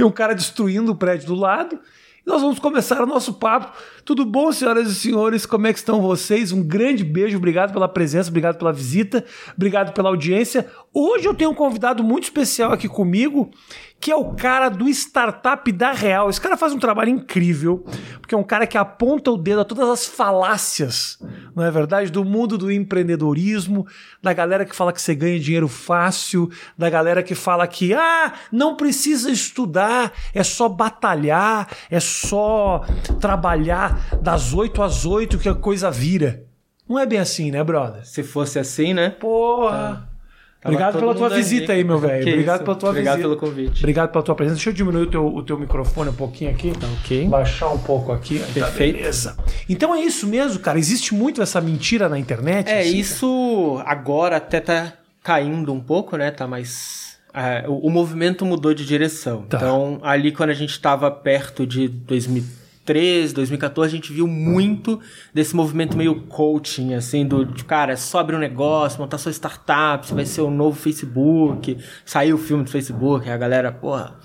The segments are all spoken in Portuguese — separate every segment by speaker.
Speaker 1: tem um cara destruindo o prédio do lado. E nós vamos começar o nosso papo. Tudo bom, senhoras e senhores? Como é que estão vocês? Um grande beijo, obrigado pela presença, obrigado pela visita, obrigado pela audiência. Hoje eu tenho um convidado muito especial aqui comigo, que é o cara do Startup da Real. Esse cara faz um trabalho incrível, porque é um cara que aponta o dedo a todas as falácias, não é verdade? Do mundo do empreendedorismo, da galera que fala que você ganha dinheiro fácil, da galera que fala que, ah, não precisa estudar, é só batalhar, é só trabalhar das 8 às 8 que a coisa vira. Não é bem assim, né, brother?
Speaker 2: Se fosse assim, né?
Speaker 1: Porra! Obrigado pela tua visita aí, meu velho. Obrigado
Speaker 2: isso.
Speaker 1: pela tua
Speaker 2: Obrigado
Speaker 1: visita.
Speaker 2: pelo convite.
Speaker 1: Obrigado pela tua presença. Deixa eu diminuir o teu, o teu microfone um pouquinho aqui.
Speaker 2: Tá ok.
Speaker 1: Baixar um pouco aqui. Tá,
Speaker 2: Perfeito.
Speaker 1: beleza. Então é isso mesmo, cara. Existe muito essa mentira na internet.
Speaker 2: É,
Speaker 1: assim,
Speaker 2: isso agora até tá caindo um pouco, né? Tá mais. é, o, o movimento mudou de direção.
Speaker 1: Tá.
Speaker 2: Então, ali quando a gente tava perto de 2013, 2014, a gente viu muito desse movimento meio coaching, assim, do de, cara, sobre um negócio, montar sua startup, você vai ser o novo Facebook. Saiu o filme do Facebook, a galera, porra,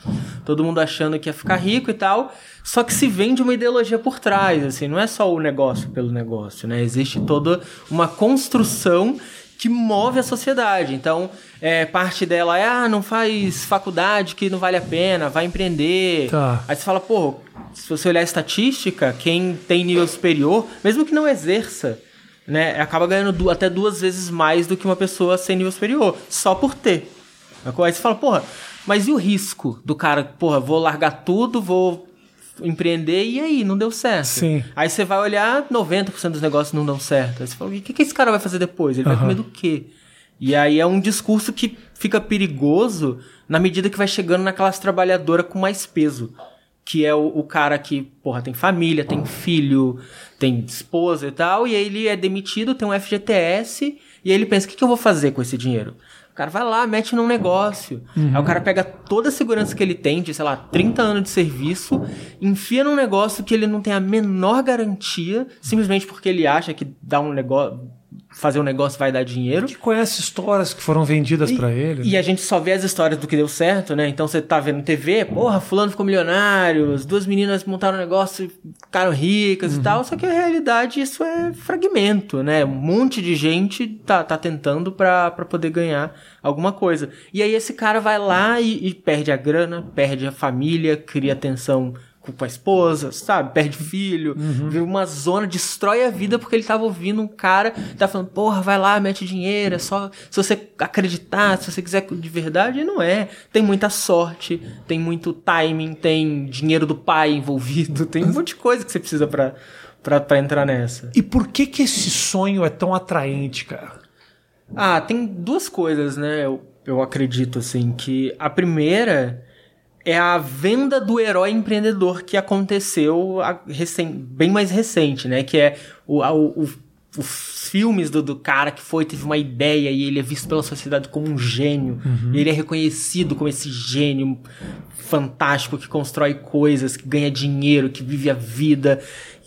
Speaker 2: todo mundo achando que ia ficar rico e tal. Só que se vende uma ideologia por trás, assim, não é só o negócio pelo negócio, né? Existe toda uma construção que move a sociedade. Então, é, parte dela é, ah, não faz faculdade que não vale a pena, vai empreender.
Speaker 1: Tá.
Speaker 2: Aí você fala, pô, se você olhar a estatística, quem tem nível superior, mesmo que não exerça, né, acaba ganhando du- até duas vezes mais do que uma pessoa sem nível superior, só por ter. Aí você fala, porra, mas e o risco do cara, porra, vou largar tudo, vou empreender e aí, não deu certo.
Speaker 1: Sim.
Speaker 2: Aí você vai olhar, 90% dos negócios não dão certo. Aí você fala, o que, que esse cara vai fazer depois? Ele vai
Speaker 1: Aham.
Speaker 2: comer do quê? E aí é um discurso que fica perigoso na medida que vai chegando na classe trabalhadora com mais peso. Que é o, o cara que, porra, tem família, tem filho, tem esposa e tal, e aí ele é demitido, tem um FGTS, e aí ele pensa, o que, que eu vou fazer com esse dinheiro? O cara vai lá, mete num negócio. Aí o cara pega toda a segurança que ele tem, de, sei lá, 30 anos de serviço, enfia num negócio que ele não tem a menor garantia, simplesmente porque ele acha que dar um negócio. Fazer um negócio vai dar dinheiro.
Speaker 1: Que conhece histórias que foram vendidas pra ele.
Speaker 2: E a gente só vê as histórias do que deu certo, né? Então você tá vendo TV, porra, fulano ficou milionário, as duas meninas montaram um negócio, ficaram ricas e tal. Só que a realidade, isso é fragmento, né? Um monte de gente tá, tá tentando pra, pra poder ganhar alguma coisa. E aí esse cara vai lá e, e perde a grana, perde a família, cria tensão com a esposa, sabe? Perde filho, vira uma zona, destrói a vida porque ele tava ouvindo um cara tá falando, porra, vai lá, mete dinheiro, é só se você acreditar, se você quiser de verdade, e não é. Tem muita sorte, tem muito timing, tem dinheiro do pai envolvido, tem um monte de coisa que você precisa pra, pra, pra entrar nessa.
Speaker 1: E por que que esse sonho é tão atraente, cara?
Speaker 2: Ah, tem duas coisas, né? Eu, eu acredito, assim, que a primeira é a venda do herói empreendedor que aconteceu a- recen- bem mais recente, né? Que é o, o- o- os filmes do, do cara que foi, teve uma ideia e ele é visto pela sociedade como um gênio. E ele é reconhecido como esse gênio fantástico que constrói coisas, que ganha dinheiro, que vive a vida.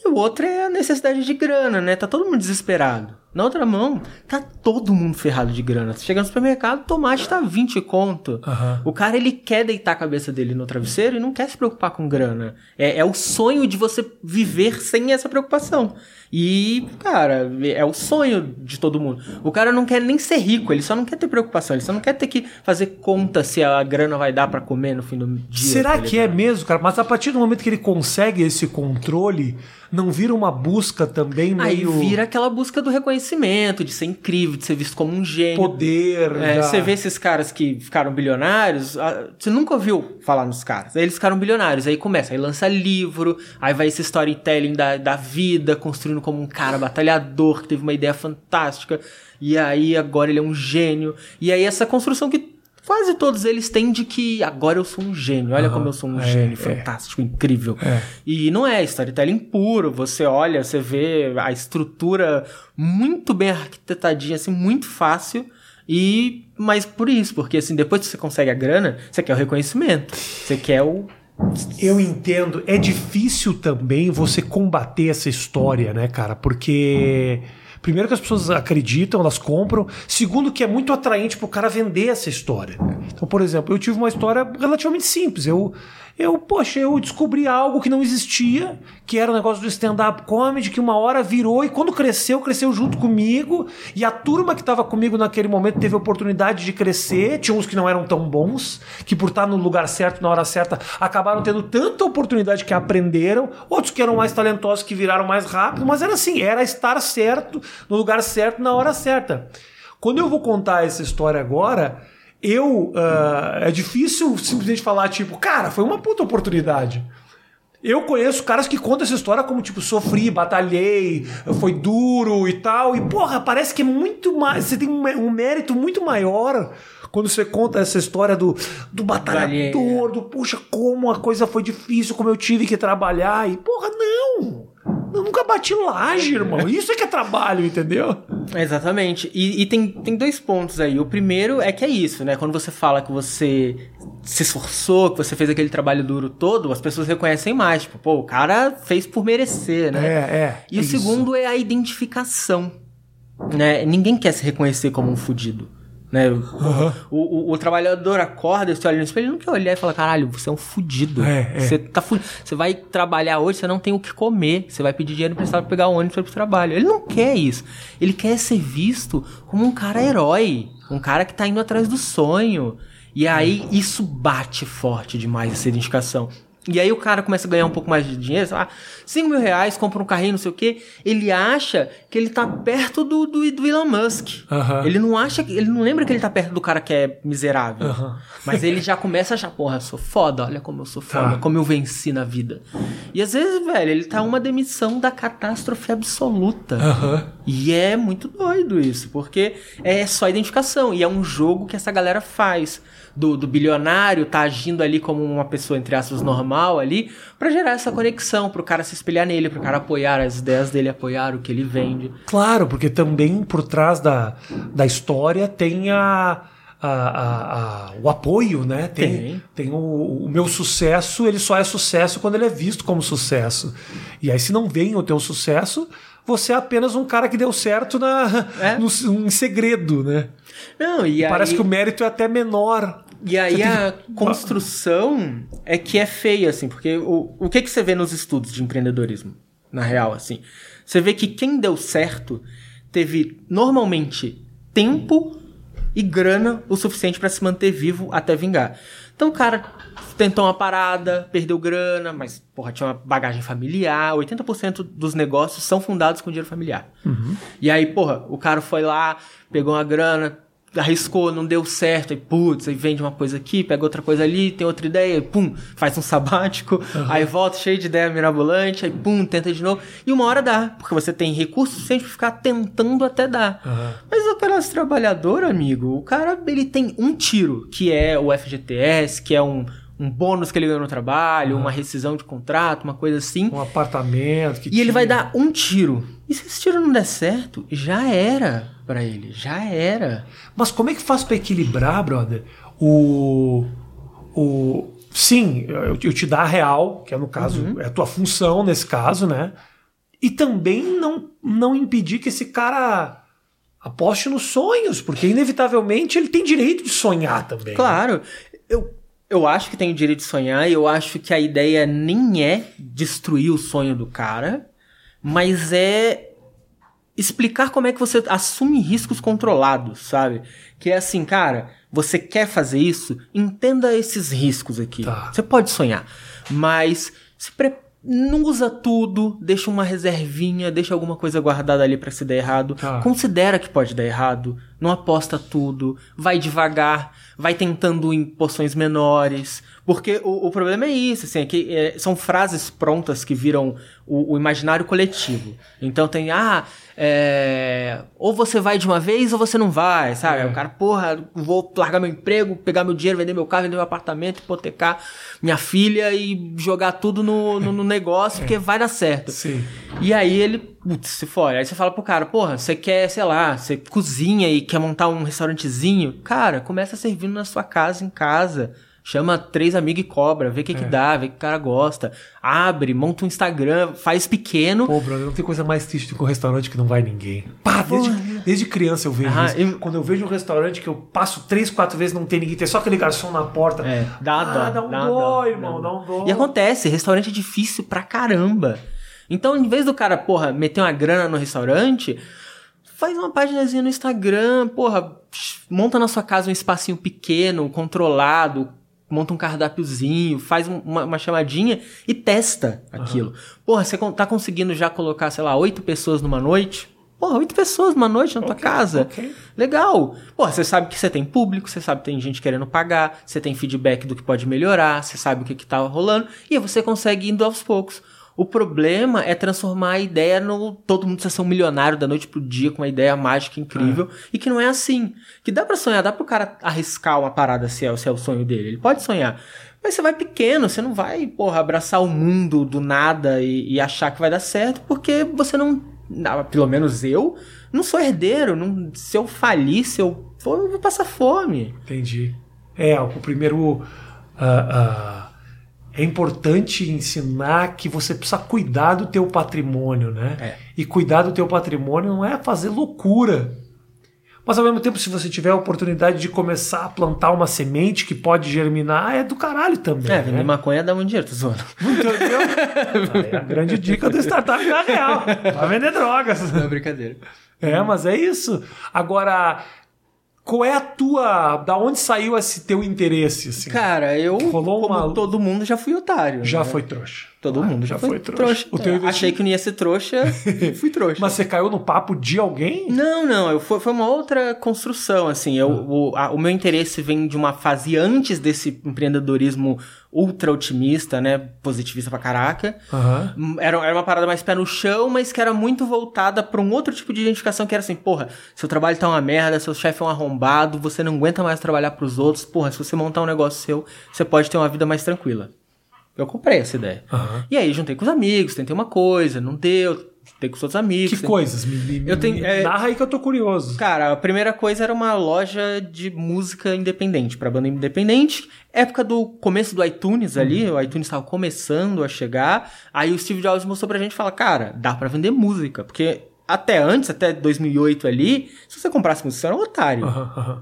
Speaker 2: E o outro é a necessidade de grana, né? Tá todo mundo desesperado. Na outra mão, tá todo mundo ferrado de grana. Você chega no supermercado, tomate tá 20 conto.
Speaker 1: Aham.
Speaker 2: O cara, ele quer deitar a cabeça dele no travesseiro e não quer se preocupar com grana. É, é o sonho de você viver sem essa preocupação. E, cara, é o sonho de todo mundo. O cara não quer nem ser rico, ele só não quer ter preocupação. Ele só não quer ter que fazer conta se a grana vai dar pra comer no fim do dia.
Speaker 1: Será
Speaker 2: tá
Speaker 1: que é mesmo, cara? Mas a partir do momento que ele consegue esse controle, não vira uma busca também
Speaker 2: Aí
Speaker 1: meio
Speaker 2: vira aquela busca do reconhecimento, de ser incrível, de ser visto como um gênio.
Speaker 1: poder?
Speaker 2: É,
Speaker 1: da-
Speaker 2: Você vê esses caras que ficaram bilionários, você nunca ouviu falar nos caras. Aí eles ficaram bilionários, aí começa, aí lança livro, aí vai esse storytelling da, da vida, construindo como um cara batalhador que teve uma ideia fantástica, e aí agora ele é um gênio. E aí essa construção que quase todos eles têm de que agora eu sou um gênio, olha
Speaker 1: Aham,
Speaker 2: como eu sou um
Speaker 1: é,
Speaker 2: gênio
Speaker 1: é.
Speaker 2: fantástico, incrível.
Speaker 1: É.
Speaker 2: E não é storytelling puro, você olha, você vê a estrutura muito bem arquitetadinha, assim, muito fácil. E mas por isso, porque assim, depois que você consegue a grana, você quer o reconhecimento. Você quer o
Speaker 1: Eu entendo. É difícil também você combater essa história, né, cara? Porque. Primeiro que as pessoas acreditam, elas compram. Segundo que é muito atraente pro cara vender essa história. Então, por exemplo, eu tive uma história relativamente simples. Eu, eu, poxa, eu descobri algo que não existia, que era o negócio do stand-up comedy, que uma hora virou e quando cresceu, cresceu junto comigo. E a turma que estava comigo naquele momento teve a oportunidade de crescer. Tinha uns que não eram tão bons, que por estar no lugar certo, na hora certa, acabaram tendo tanta oportunidade que aprenderam. Outros que eram mais talentosos, que viraram mais rápido. Mas era assim, era estar certo, no lugar certo, na hora certa. Quando eu vou contar essa história agora eu. Uh, é difícil simplesmente falar, tipo, cara, foi uma puta oportunidade. Eu conheço caras que contam essa história como, tipo, sofri, batalhei, foi duro e tal. E, porra, parece que é muito mais. Você tem um mérito muito maior quando você conta essa história do, do batalhador, do, puxa, como a coisa foi difícil, como eu tive que trabalhar. E, porra, não! Eu nunca bati laje, irmão. Isso é que é trabalho, entendeu?
Speaker 2: Exatamente. E, e, tem, tem dois pontos aí. O primeiro é que é isso, né? Quando você fala que você se esforçou, que você fez aquele trabalho duro todo, as pessoas reconhecem mais. Tipo, pô, o cara fez por merecer, né?
Speaker 1: É, é.
Speaker 2: E
Speaker 1: é
Speaker 2: o isso. segundo é a identificação. Né? Ninguém quer se reconhecer como um fudido. Né? Uhum. O, o, o, trabalhador acorda, você olha no espelho, ele não quer olhar e falar, caralho, você é um fudido. É, é. Você, tá fu você vai trabalhar hoje, você não tem o que comer. Você vai pedir dinheiro emprestado pra pegar o ônibus para ir pro trabalho. Ele não quer isso. Ele quer ser visto como um cara herói. Um cara que tá indo atrás do sonho. E aí, isso bate forte demais, essa identificação. E aí o cara começa a ganhar um pouco mais de dinheiro, sei lá, 5 mil reais, compra um carrinho, não sei o quê. Ele acha que ele tá perto do, do, do Elon Musk. Ele não acha que. Ele não lembra que ele tá perto do cara que é miserável. Mas ele já começa a achar, porra, eu sou foda, olha como eu sou foda, tá. como eu venci na vida. E às vezes, velho, ele tá uma demissão da catástrofe absoluta. E é muito doido isso, porque é só identificação. E é um jogo que essa galera faz do, do bilionário tá agindo ali como uma pessoa, entre aspas, normal ali, para gerar essa conexão, pro cara se espelhar nele, pro cara apoiar as ideias dele, apoiar o que ele vende.
Speaker 1: Claro, porque também por trás da, da história tem a. A, a, a, o apoio, né? Tem, tem. tem o, o, meu sucesso, ele só é sucesso quando ele é visto como sucesso. E aí, se não vem o teu sucesso, você é apenas um cara que deu certo na, é? no, em segredo, né?
Speaker 2: Não, e
Speaker 1: Parece que o mérito é até menor
Speaker 2: e aí a construção é que é feia, assim, porque o, o que, que você vê nos estudos de empreendedorismo, na real, assim? Você vê que quem deu certo teve normalmente tempo e grana o suficiente para se manter vivo até vingar. Então o cara tentou uma parada, perdeu grana, mas porra, tinha uma bagagem familiar. 80% dos negócios são fundados com dinheiro familiar. Uhum. E aí, porra, o cara foi lá, pegou uma grana, arriscou, não deu certo, aí putz, aí vende uma coisa aqui, pega outra coisa ali, tem outra ideia, pum, faz um sabático, uhum. aí volta cheio de ideia mirabolante, aí pum, tenta de novo, e uma hora dá, porque você tem recursos sempre ficar tentando até dar. Uhum. Mas o classe trabalhador, amigo, o cara, ele tem um tiro, que é o FGTS, que é um um bônus que ele ganhou no trabalho, uma rescisão de contrato, uma coisa assim.
Speaker 1: Um apartamento.
Speaker 2: e tinha. ele vai dar um tiro. E se esse tiro não der certo, já era para ele, já era.
Speaker 1: Mas como é que faz para equilibrar, brother? O o sim, eu, te dar a real, que é no caso uhum. é a tua função nesse caso, né? E também não não impedir que esse cara aposte nos sonhos, porque inevitavelmente ele tem direito de sonhar também.
Speaker 2: Claro. Eu eu acho que tem o direito de sonhar, e eu acho que a ideia nem é destruir o sonho do cara, mas é explicar como é que você assume riscos controlados, sabe? Que é assim, cara, você quer fazer isso? Entenda esses riscos aqui. Tá. Você pode sonhar, mas se prepare não usa tudo, deixa uma reservinha, deixa alguma coisa guardada ali para se der errado. Ah. Considera que pode dar errado, não aposta tudo, vai devagar, vai tentando em porções menores. Porque o, o problema é isso, assim, é que é, são frases prontas que viram o, o imaginário coletivo. Então tem, ah, é, ou você vai de uma vez ou você não vai, sabe? É. O cara, porra, vou largar meu emprego, pegar meu dinheiro, vender meu carro, vender meu apartamento, hipotecar minha filha e jogar tudo no, no, no negócio, porque vai dar certo.
Speaker 1: Sim.
Speaker 2: E aí ele, putz, se for. Aí você fala pro cara, porra, você quer, sei lá, você cozinha e quer montar um restaurantezinho? Cara, começa servindo na sua casa, em casa Chama três amigos e cobra, vê o que,
Speaker 1: É.
Speaker 2: que dá, vê o que o cara gosta. Abre, monta um Instagram, faz pequeno.
Speaker 1: Pô, brother, não tem coisa mais triste do que um restaurante que não vai ninguém. Pá, desde, desde criança eu vejo
Speaker 2: Ah,
Speaker 1: isso.
Speaker 2: eu-
Speaker 1: Quando eu vejo um restaurante que eu passo três, quatro vezes não tem ninguém, tem só aquele garçom na porta.
Speaker 2: É, dá
Speaker 1: ah,
Speaker 2: dó.
Speaker 1: dá um
Speaker 2: dá
Speaker 1: dó,
Speaker 2: dó,
Speaker 1: irmão,
Speaker 2: dá
Speaker 1: dá um dó.
Speaker 2: E acontece, restaurante é difícil pra caramba. Então, em vez do cara, porra, meter uma grana no restaurante, faz uma paginazinha no Instagram, porra, monta na sua casa um espacinho pequeno, controlado, monta um cardápiozinho, faz um- uma, uma chamadinha e testa aquilo. Porra, você tá conseguindo já colocar, sei lá, oito pessoas numa noite? Porra, oito pessoas numa noite na tua casa.
Speaker 1: ok.
Speaker 2: Legal. Porra, você sabe que você tem público, você sabe que tem gente querendo pagar, você tem feedback do que pode melhorar, você sabe o que, que tá rolando, e aí você consegue indo aos poucos. O problema é transformar a ideia no todo mundo ser um milionário da noite pro dia com uma ideia mágica incrível e que não é assim. Que dá pra sonhar, dá pro cara arriscar uma parada se é, se é o sonho dele. Ele pode sonhar. Mas você vai pequeno, você não vai, porra, abraçar o mundo do nada e, e achar que vai dar certo, porque você não. Pelo menos eu, não sou herdeiro. Não, se eu falir, se eu for, eu vou passar fome.
Speaker 1: Entendi. É, o primeiro. ah, ah, é importante ensinar que você precisa cuidar do teu patrimônio, né?
Speaker 2: É.
Speaker 1: E cuidar do teu patrimônio não é fazer loucura. Mas ao mesmo tempo, se você tiver a oportunidade de começar a plantar uma semente que pode germinar, é do caralho também.
Speaker 2: É, vender
Speaker 1: né?
Speaker 2: maconha dá muito dinheiro, tô zoando.
Speaker 1: Entendeu? Aí é a grande dica do startup da real. Vai vender drogas.
Speaker 2: Não é brincadeira.
Speaker 1: É, mas é isso. Agora, qual é a tua. Da onde saiu esse teu interesse? Assim?
Speaker 2: Cara, eu,
Speaker 1: Rolou
Speaker 2: como
Speaker 1: uma-
Speaker 2: todo mundo, já fui otário.
Speaker 1: Já
Speaker 2: né?
Speaker 1: foi trouxa.
Speaker 2: Todo mundo já, foi, trouxa.
Speaker 1: O teu
Speaker 2: É, Achei que não ia ser trouxa, fui trouxa.
Speaker 1: Mas você caiu no papo de alguém?
Speaker 2: Não, não, eu, foi, foi uma outra construção, assim, eu, o, a- o meu interesse vem de uma fase antes desse empreendedorismo ultra otimista, né, positivista pra caraca,
Speaker 1: Aham.
Speaker 2: Hum, Era, era uma parada mais pé no chão, mas que era muito voltada pra um outro tipo de identificação que era assim, porra, seu trabalho tá uma merda, seu chefe é um arrombado, você não aguenta mais trabalhar pros outros, porra, se você montar um negócio seu, você pode ter uma vida mais tranquila. Eu comprei essa ideia.
Speaker 1: Aham.
Speaker 2: E aí juntei com os amigos, tentei uma coisa, não deu, tentei com os outros amigos.
Speaker 1: Que
Speaker 2: tentei-
Speaker 1: coisas? Me, me-
Speaker 2: Eu tenho- é-
Speaker 1: narra aí que eu tô curioso.
Speaker 2: Cara, a primeira coisa era uma loja de música independente, pra banda independente. Época do começo do iTunes ali, o iTunes estava começando a chegar. Aí o Steve Jobs mostrou pra gente e fala: Cara, dá pra vender música. Porque até antes, até 2008 ali, se você comprasse música, você era um otário.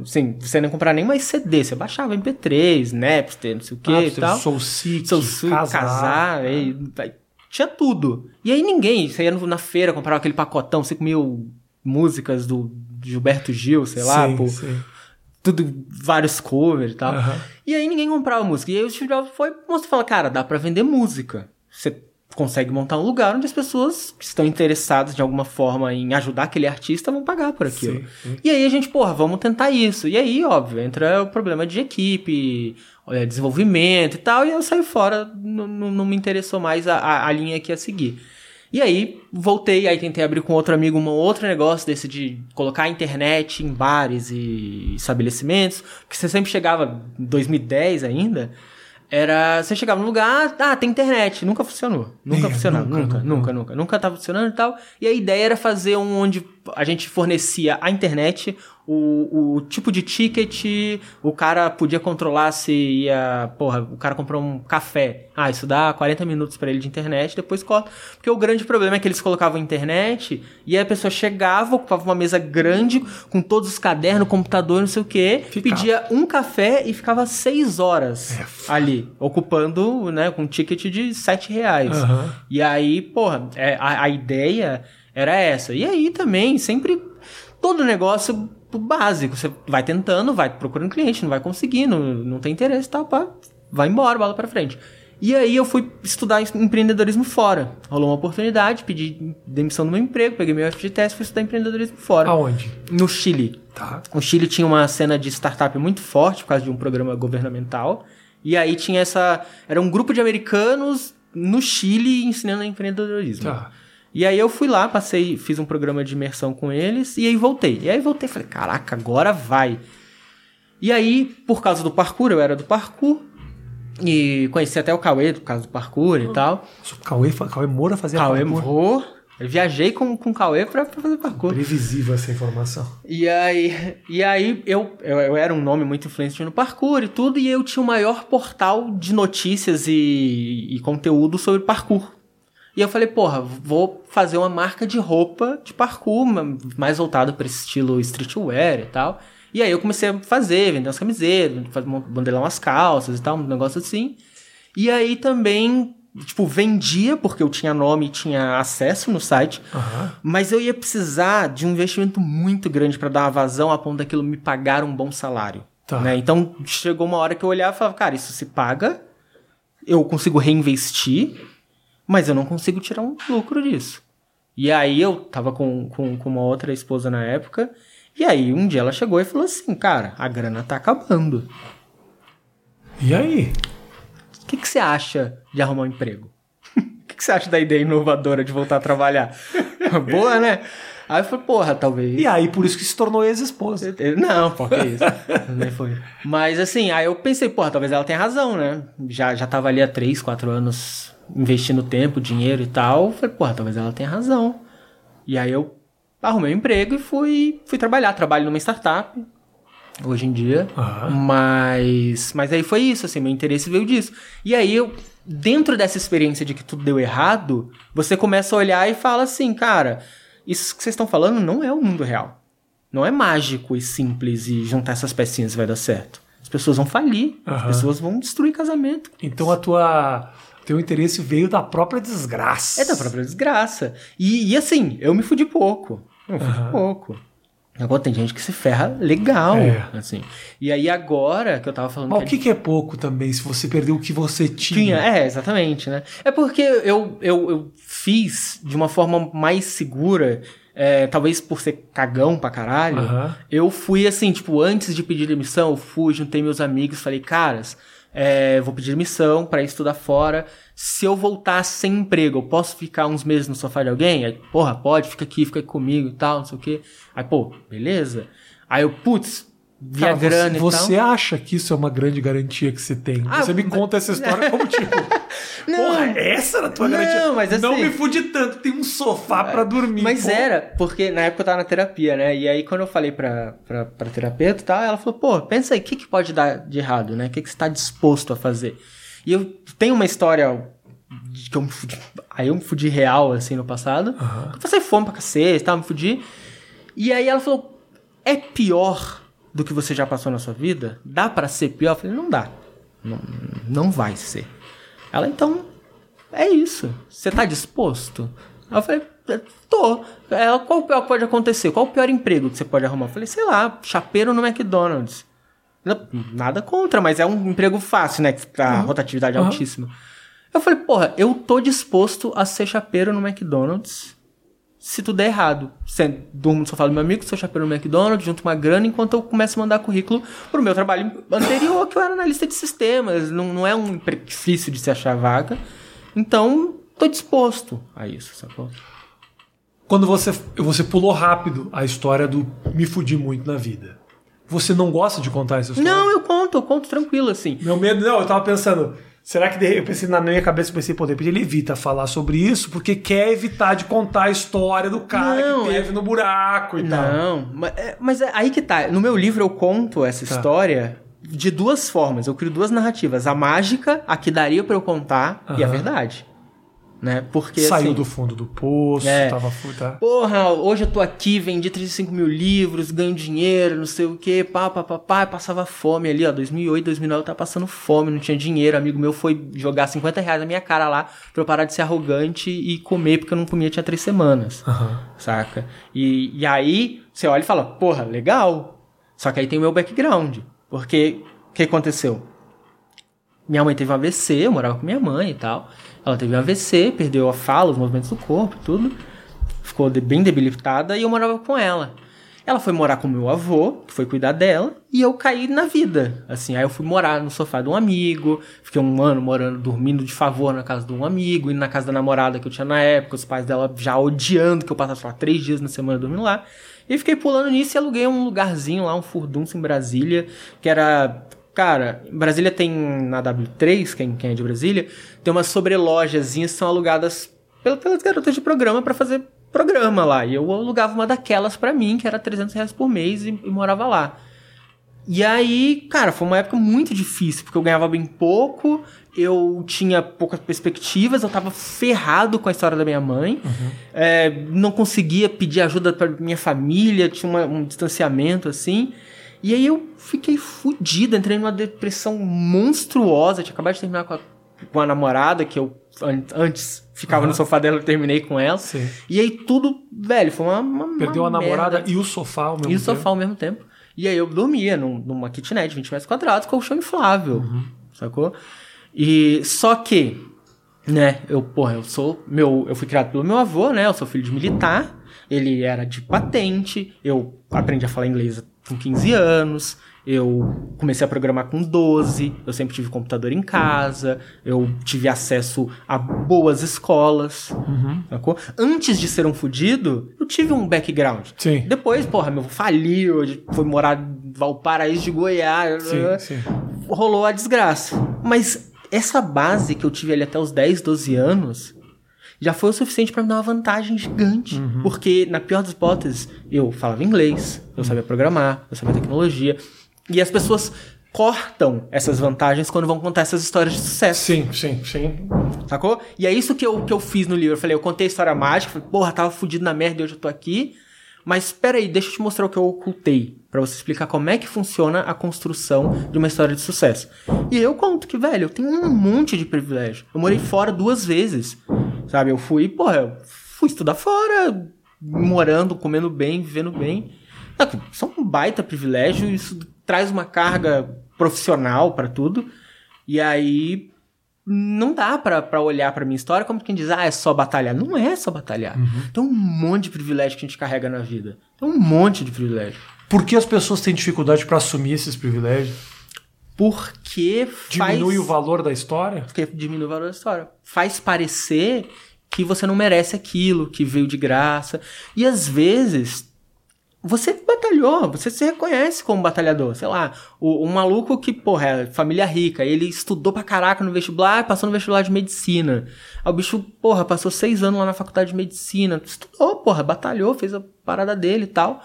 Speaker 2: Assim, você não comprar nem mais CD, você baixava MP3, Napster, não sei o que
Speaker 1: Ah,
Speaker 2: e
Speaker 1: você
Speaker 2: tal.
Speaker 1: Soul Sick,
Speaker 2: Seu su,
Speaker 1: casar.
Speaker 2: casar, vai- tinha tudo. E aí ninguém, você ia na feira, comprava aquele pacotão, 5 mil músicas do Gilberto Gil, sei lá,
Speaker 1: Sim,
Speaker 2: pô,
Speaker 1: sim.
Speaker 2: tudo, vários covers e tal. E aí ninguém comprava música. E aí o Steve Jobs foi, mostrou, fala, cara, dá pra vender música. Você consegue montar um lugar onde as pessoas que estão interessadas de alguma forma em ajudar aquele artista vão pagar por aquilo.
Speaker 1: Sim.
Speaker 2: E aí a gente, porra, vamos tentar isso. E aí, óbvio, entra o problema de equipe, é, desenvolvimento e tal, e eu saí fora, não, não- me interessou mais a, a, a linha que ia seguir. E aí, voltei, aí tentei abrir com outro amigo um outro negócio desse de colocar a internet em bares e estabelecimentos, porque você sempre chegava, em 2010 ainda, era, você chegava num lugar, ah, tem internet, nunca funcionou, nunca
Speaker 1: É,
Speaker 2: funcionou,
Speaker 1: nunca,
Speaker 2: nunca,
Speaker 1: nunca.
Speaker 2: nunca, nunca, nunca tava funcionando e tal, e a ideia era fazer um onde a gente fornecia a internet, o, o tipo de ticket, o cara podia controlar se ia, porra, o cara comprou um café, ah, isso dá 40 minutos pra ele de internet, depois corta, porque o grande problema é que eles colocavam internet e aí a pessoa chegava, ocupava uma mesa grande com todos os cadernos, computador, não sei o que,
Speaker 1: Ficava.
Speaker 2: pedia um café e ficava seis horas ali, ocupando, né, com um ticket de sete reais.
Speaker 1: Aham.
Speaker 2: E aí, porra, é, a, a ideia era essa. E aí também, sempre, todo negócio básico, você vai tentando, vai procurando cliente, não vai conseguindo, não tem interesse e tal, pá, vai embora, bola pra frente. E aí eu fui estudar empreendedorismo fora. Rolou uma oportunidade, pedi demissão do meu emprego, peguei meu FGTS e fui estudar empreendedorismo fora.
Speaker 1: Aonde?
Speaker 2: No Chile.
Speaker 1: Tá.
Speaker 2: O Chile tinha uma cena de startup muito forte por causa de um programa governamental. E aí tinha essa. Era um grupo de americanos no Chile ensinando empreendedorismo.
Speaker 1: Tá.
Speaker 2: E aí eu fui lá, passei, fiz um programa de imersão com eles, e aí voltei. E aí voltei e falei, caraca, agora vai. E aí, por causa do parkour, eu era do parkour, e conheci até o Cauê por causa do parkour e tal.
Speaker 1: O Cauê, Cauê Moura fazia
Speaker 2: Cauê
Speaker 1: parkour.
Speaker 2: Morro, Eu viajei com, com o Cauê pra, pra fazer parkour.
Speaker 1: Previsível essa informação.
Speaker 2: E aí, e aí eu, eu, eu era um nome muito influente no parkour e tudo, e eu tinha o maior portal de notícias e, e conteúdo sobre parkour. E eu falei, porra, vou fazer uma marca de roupa de parkour, ma- mais voltada para esse estilo streetwear e tal. E aí eu comecei a fazer, vender umas camisetas, modelar umas calças e tal, um negócio assim. E aí também, tipo, vendia, porque eu tinha nome e tinha acesso no site.
Speaker 1: Aham.
Speaker 2: Mas eu ia precisar de um investimento muito grande para dar uma vazão a ponto daquilo me pagar um bom salário.
Speaker 1: Tá.
Speaker 2: né? Então chegou uma hora que eu olhava e falava, cara, isso se paga, eu consigo reinvestir, mas eu não consigo tirar um lucro disso. E aí eu tava com, com, com uma outra esposa na época, e aí um dia ela chegou e falou assim, cara, a grana tá acabando.
Speaker 1: E aí?
Speaker 2: O que, que você acha de arrumar um emprego? O que, que você acha da ideia inovadora de voltar a trabalhar? Boa, né? Aí eu falei, porra, talvez.
Speaker 1: E aí, por isso que se tornou ex-esposa.
Speaker 2: Não, pô, que isso. Nem foi. Mas assim, aí eu pensei, porra, talvez ela tenha razão, né? Já, já tava ali há 3, 4 anos investindo tempo, dinheiro e tal. Falei, porra, talvez ela tenha razão. E aí eu arrumei um emprego e fui, fui trabalhar. Trabalho numa startup hoje em dia.
Speaker 1: Aham.
Speaker 2: Mas, mas aí foi isso, assim, meu interesse veio disso. E aí eu, dentro dessa experiência de que tudo deu errado, você começa a olhar e fala assim, cara, isso que vocês estão falando não é o mundo real. Não é mágico e simples e juntar essas pecinhas vai dar certo. As pessoas vão falir, as
Speaker 1: Aham.
Speaker 2: pessoas vão destruir casamento.
Speaker 1: Então a tua teu interesse veio da própria desgraça.
Speaker 2: É da própria desgraça. E, e assim, eu me fudi pouco. Eu me fudi
Speaker 1: Aham.
Speaker 2: pouco. Agora tem gente que se ferra legal,
Speaker 1: É.
Speaker 2: assim. E aí agora que eu tava falando
Speaker 1: Mas o que, que é pouco também, se você perdeu o que você tinha?
Speaker 2: Tinha, é, exatamente, né? É porque eu, eu, eu fiz de uma forma mais segura, é, talvez por ser cagão pra caralho.
Speaker 1: Aham.
Speaker 2: Eu fui assim, tipo, antes de pedir demissão, eu fui, juntei meus amigos, falei, caras, é, vou pedir demissão pra ir estudar fora. Se eu voltar sem emprego, eu posso ficar uns meses no sofá de alguém? Aí, porra, pode, fica aqui, fica aqui comigo e tal, não sei o quê. Aí, pô, beleza. Aí eu, putz, vi a
Speaker 1: Cara,
Speaker 2: grana
Speaker 1: você,
Speaker 2: e tal.
Speaker 1: você acha que isso é uma grande garantia que você tem?
Speaker 2: Ah,
Speaker 1: você me conta essa história como tipo,
Speaker 2: Não.
Speaker 1: porra, essa era a tua
Speaker 2: Não,
Speaker 1: garantia?
Speaker 2: mas
Speaker 1: Não
Speaker 2: assim-
Speaker 1: me fude tanto, tem um sofá pra dormir.
Speaker 2: Mas
Speaker 1: pô.
Speaker 2: era, porque na época eu tava na terapia, né? E aí quando eu falei pra, pra, pra terapeuta e tal, ela falou, pô, pensa aí, o que, que pode dar de errado, né? O que, que você tá disposto a fazer? E eu tenho uma história de que eu me fudi, aí eu me fudi real, assim, no passado.
Speaker 1: Aham.
Speaker 2: Eu passei fome pra cacete, tal, me fudi. E aí ela falou, é pior do que você já passou na sua vida? Dá pra ser pior? Eu falei, não dá. Não, não vai ser. Ela, então, é isso. Você tá disposto? Aí eu falei, "É, tô. Ela, qual o pior que pode acontecer? Qual o pior emprego que você pode arrumar? Eu falei, sei lá, chapeiro no McDonald's. Nada contra, mas é um emprego fácil, né? que A rotatividade
Speaker 1: Uhum.
Speaker 2: altíssima. Eu falei, porra, eu tô disposto a ser chapeiro no McDonald's se tudo der errado. Você durmo no sofá do meu amigo, sou chapeiro no McDonald's, junto uma grana, enquanto eu começo a mandar currículo pro meu trabalho anterior, que eu era analista de sistemas. Não, não é um difícil de se achar vaga. Então, tô disposto a isso, sacou?
Speaker 1: Quando você, você pulou rápido a história do me fudi muito na vida. Você não gosta de contar essa história?
Speaker 2: Não, eu conto, eu conto tranquilo, assim.
Speaker 1: Meu medo, não, eu tava pensando, será que de- eu pensei na minha cabeça, eu pensei, pô, de repente ele evita falar sobre isso porque quer evitar de contar a história do cara
Speaker 2: Não,
Speaker 1: que teve
Speaker 2: é-
Speaker 1: no buraco e tal.
Speaker 2: Não, mas é, mas é aí que tá. No meu livro eu conto essa
Speaker 1: Tá.
Speaker 2: história de duas formas. Eu crio duas narrativas. A mágica, a que daria pra eu contar, e a verdade. Né? Porque
Speaker 1: Saiu
Speaker 2: assim,
Speaker 1: do fundo do poço,
Speaker 2: É.
Speaker 1: tava tá?
Speaker 2: Porra, hoje eu tô aqui, vendi 35 mil livros, ganho dinheiro, não sei o que, pá, pá, pá, pá, passava fome ali, ó, 2008, 2009 eu tava passando fome, não tinha dinheiro, amigo meu foi jogar 50 reais na minha cara lá pra eu parar de ser arrogante e comer, porque eu não comia tinha três semanas,
Speaker 1: Aham.
Speaker 2: saca? E, e aí, você olha e fala, porra, legal, só que aí tem o meu background, porque o que aconteceu? Minha mãe teve um AVC, eu morava com minha mãe e tal. Ela teve AVC, perdeu a fala, os movimentos do corpo, tudo. Ficou bem debilitada e eu morava com ela. Ela foi morar com meu avô, que foi cuidar dela, e eu caí na vida. Assim, aí eu fui morar no sofá de um amigo, fiquei um ano morando, dormindo de favor na casa de um amigo, indo na casa da namorada que eu tinha na época, os pais dela já odiando que eu passasse lá três dias na semana dormindo lá. E fiquei pulando nisso e aluguei um lugarzinho lá, um furdunço em Brasília, que era Cara, Brasília tem na W3, quem, quem é de Brasília, tem umas sobrelojazinhas que são alugadas pel- pelas garotas de programa pra fazer programa lá. E eu alugava uma daquelas pra mim, que era 300 reais por mês, e, e morava lá. E aí, cara, foi uma época muito difícil, porque eu ganhava bem pouco, eu tinha poucas perspectivas, eu tava ferrado com a história da minha mãe, é, não conseguia pedir ajuda pra minha família, tinha uma- um distanciamento assim. E aí eu fiquei fudido, entrei numa depressão monstruosa, tinha acabado de terminar com a, com a namorada, que eu an- antes ficava
Speaker 1: Aham.
Speaker 2: no sofá dela, eu terminei com ela.
Speaker 1: Sim.
Speaker 2: E aí tudo, velho, foi uma. uma
Speaker 1: Perdeu
Speaker 2: uma
Speaker 1: a namorada
Speaker 2: merda.
Speaker 1: e o sofá ao mesmo
Speaker 2: E o
Speaker 1: tempo.
Speaker 2: sofá ao mesmo tempo. E aí eu dormia num- numa kitnet, 20 metros quadrados, colchão inflável.
Speaker 1: Uhum.
Speaker 2: Sacou? E só que, né, eu, porra, eu sou. Meu, eu fui criado pelo meu avô, né? Eu sou filho de militar. Ele era de patente. Eu aprendi a falar inglês com 15 anos. Eu comecei a programar com 12. Eu sempre tive computador em casa. Eu tive acesso a boas escolas.
Speaker 1: Uhum.
Speaker 2: Sacou? Antes de ser um fudido, eu tive um background.
Speaker 1: Sim.
Speaker 2: Depois, porra, meu faliu, foi morar em Valparaíso de Goiás.
Speaker 1: Sim, sim.
Speaker 2: Rolou a desgraça. Mas essa base que eu tive ali até os 10, 12 anos já foi o suficiente pra me dar uma vantagem gigante.
Speaker 1: Uhum.
Speaker 2: Porque, na pior das hipóteses, eu falava inglês, eu sabia programar, eu sabia tecnologia. E as pessoas cortam essas vantagens quando vão contar essas histórias de sucesso.
Speaker 1: Sim, sim, sim.
Speaker 2: Sacou? E é isso que eu, que eu fiz no livro. Eu falei, eu contei a história mágica, falei, porra, tava fudido na merda e hoje eu tô aqui. Mas espera aí, deixa eu te mostrar o que eu ocultei. Pra você explicar como é que funciona a construção de uma história de sucesso. E eu conto que, velho, eu tenho um monte de privilégio. Eu morei fora duas vezes. Sabe? Eu fui, porra, eu fui estudar fora, morando, comendo bem, vivendo bem. Isso é um baita privilégio, isso traz uma carga profissional pra tudo. E aí, não dá pra, pra olhar pra minha história como quem diz, ah, é só batalhar. Não é só batalhar. Tem um monte de privilégio que a gente carrega na vida. Tem um monte de privilégio.
Speaker 1: Por que as pessoas têm dificuldade para assumir esses privilégios?
Speaker 2: Porque faz...
Speaker 1: Diminui o valor da história?
Speaker 2: Porque diminui o valor da história. Faz parecer que você não merece aquilo, que veio de graça. E às vezes, você batalhou, você se reconhece como batalhador. Sei lá, o, um maluco que, porra, é família rica, ele estudou pra caraca no vestibular, passou no vestibular de medicina. Aí o bicho, porra, passou seis anos lá na faculdade de medicina. Estudou, porra, batalhou, fez a parada dele e tal.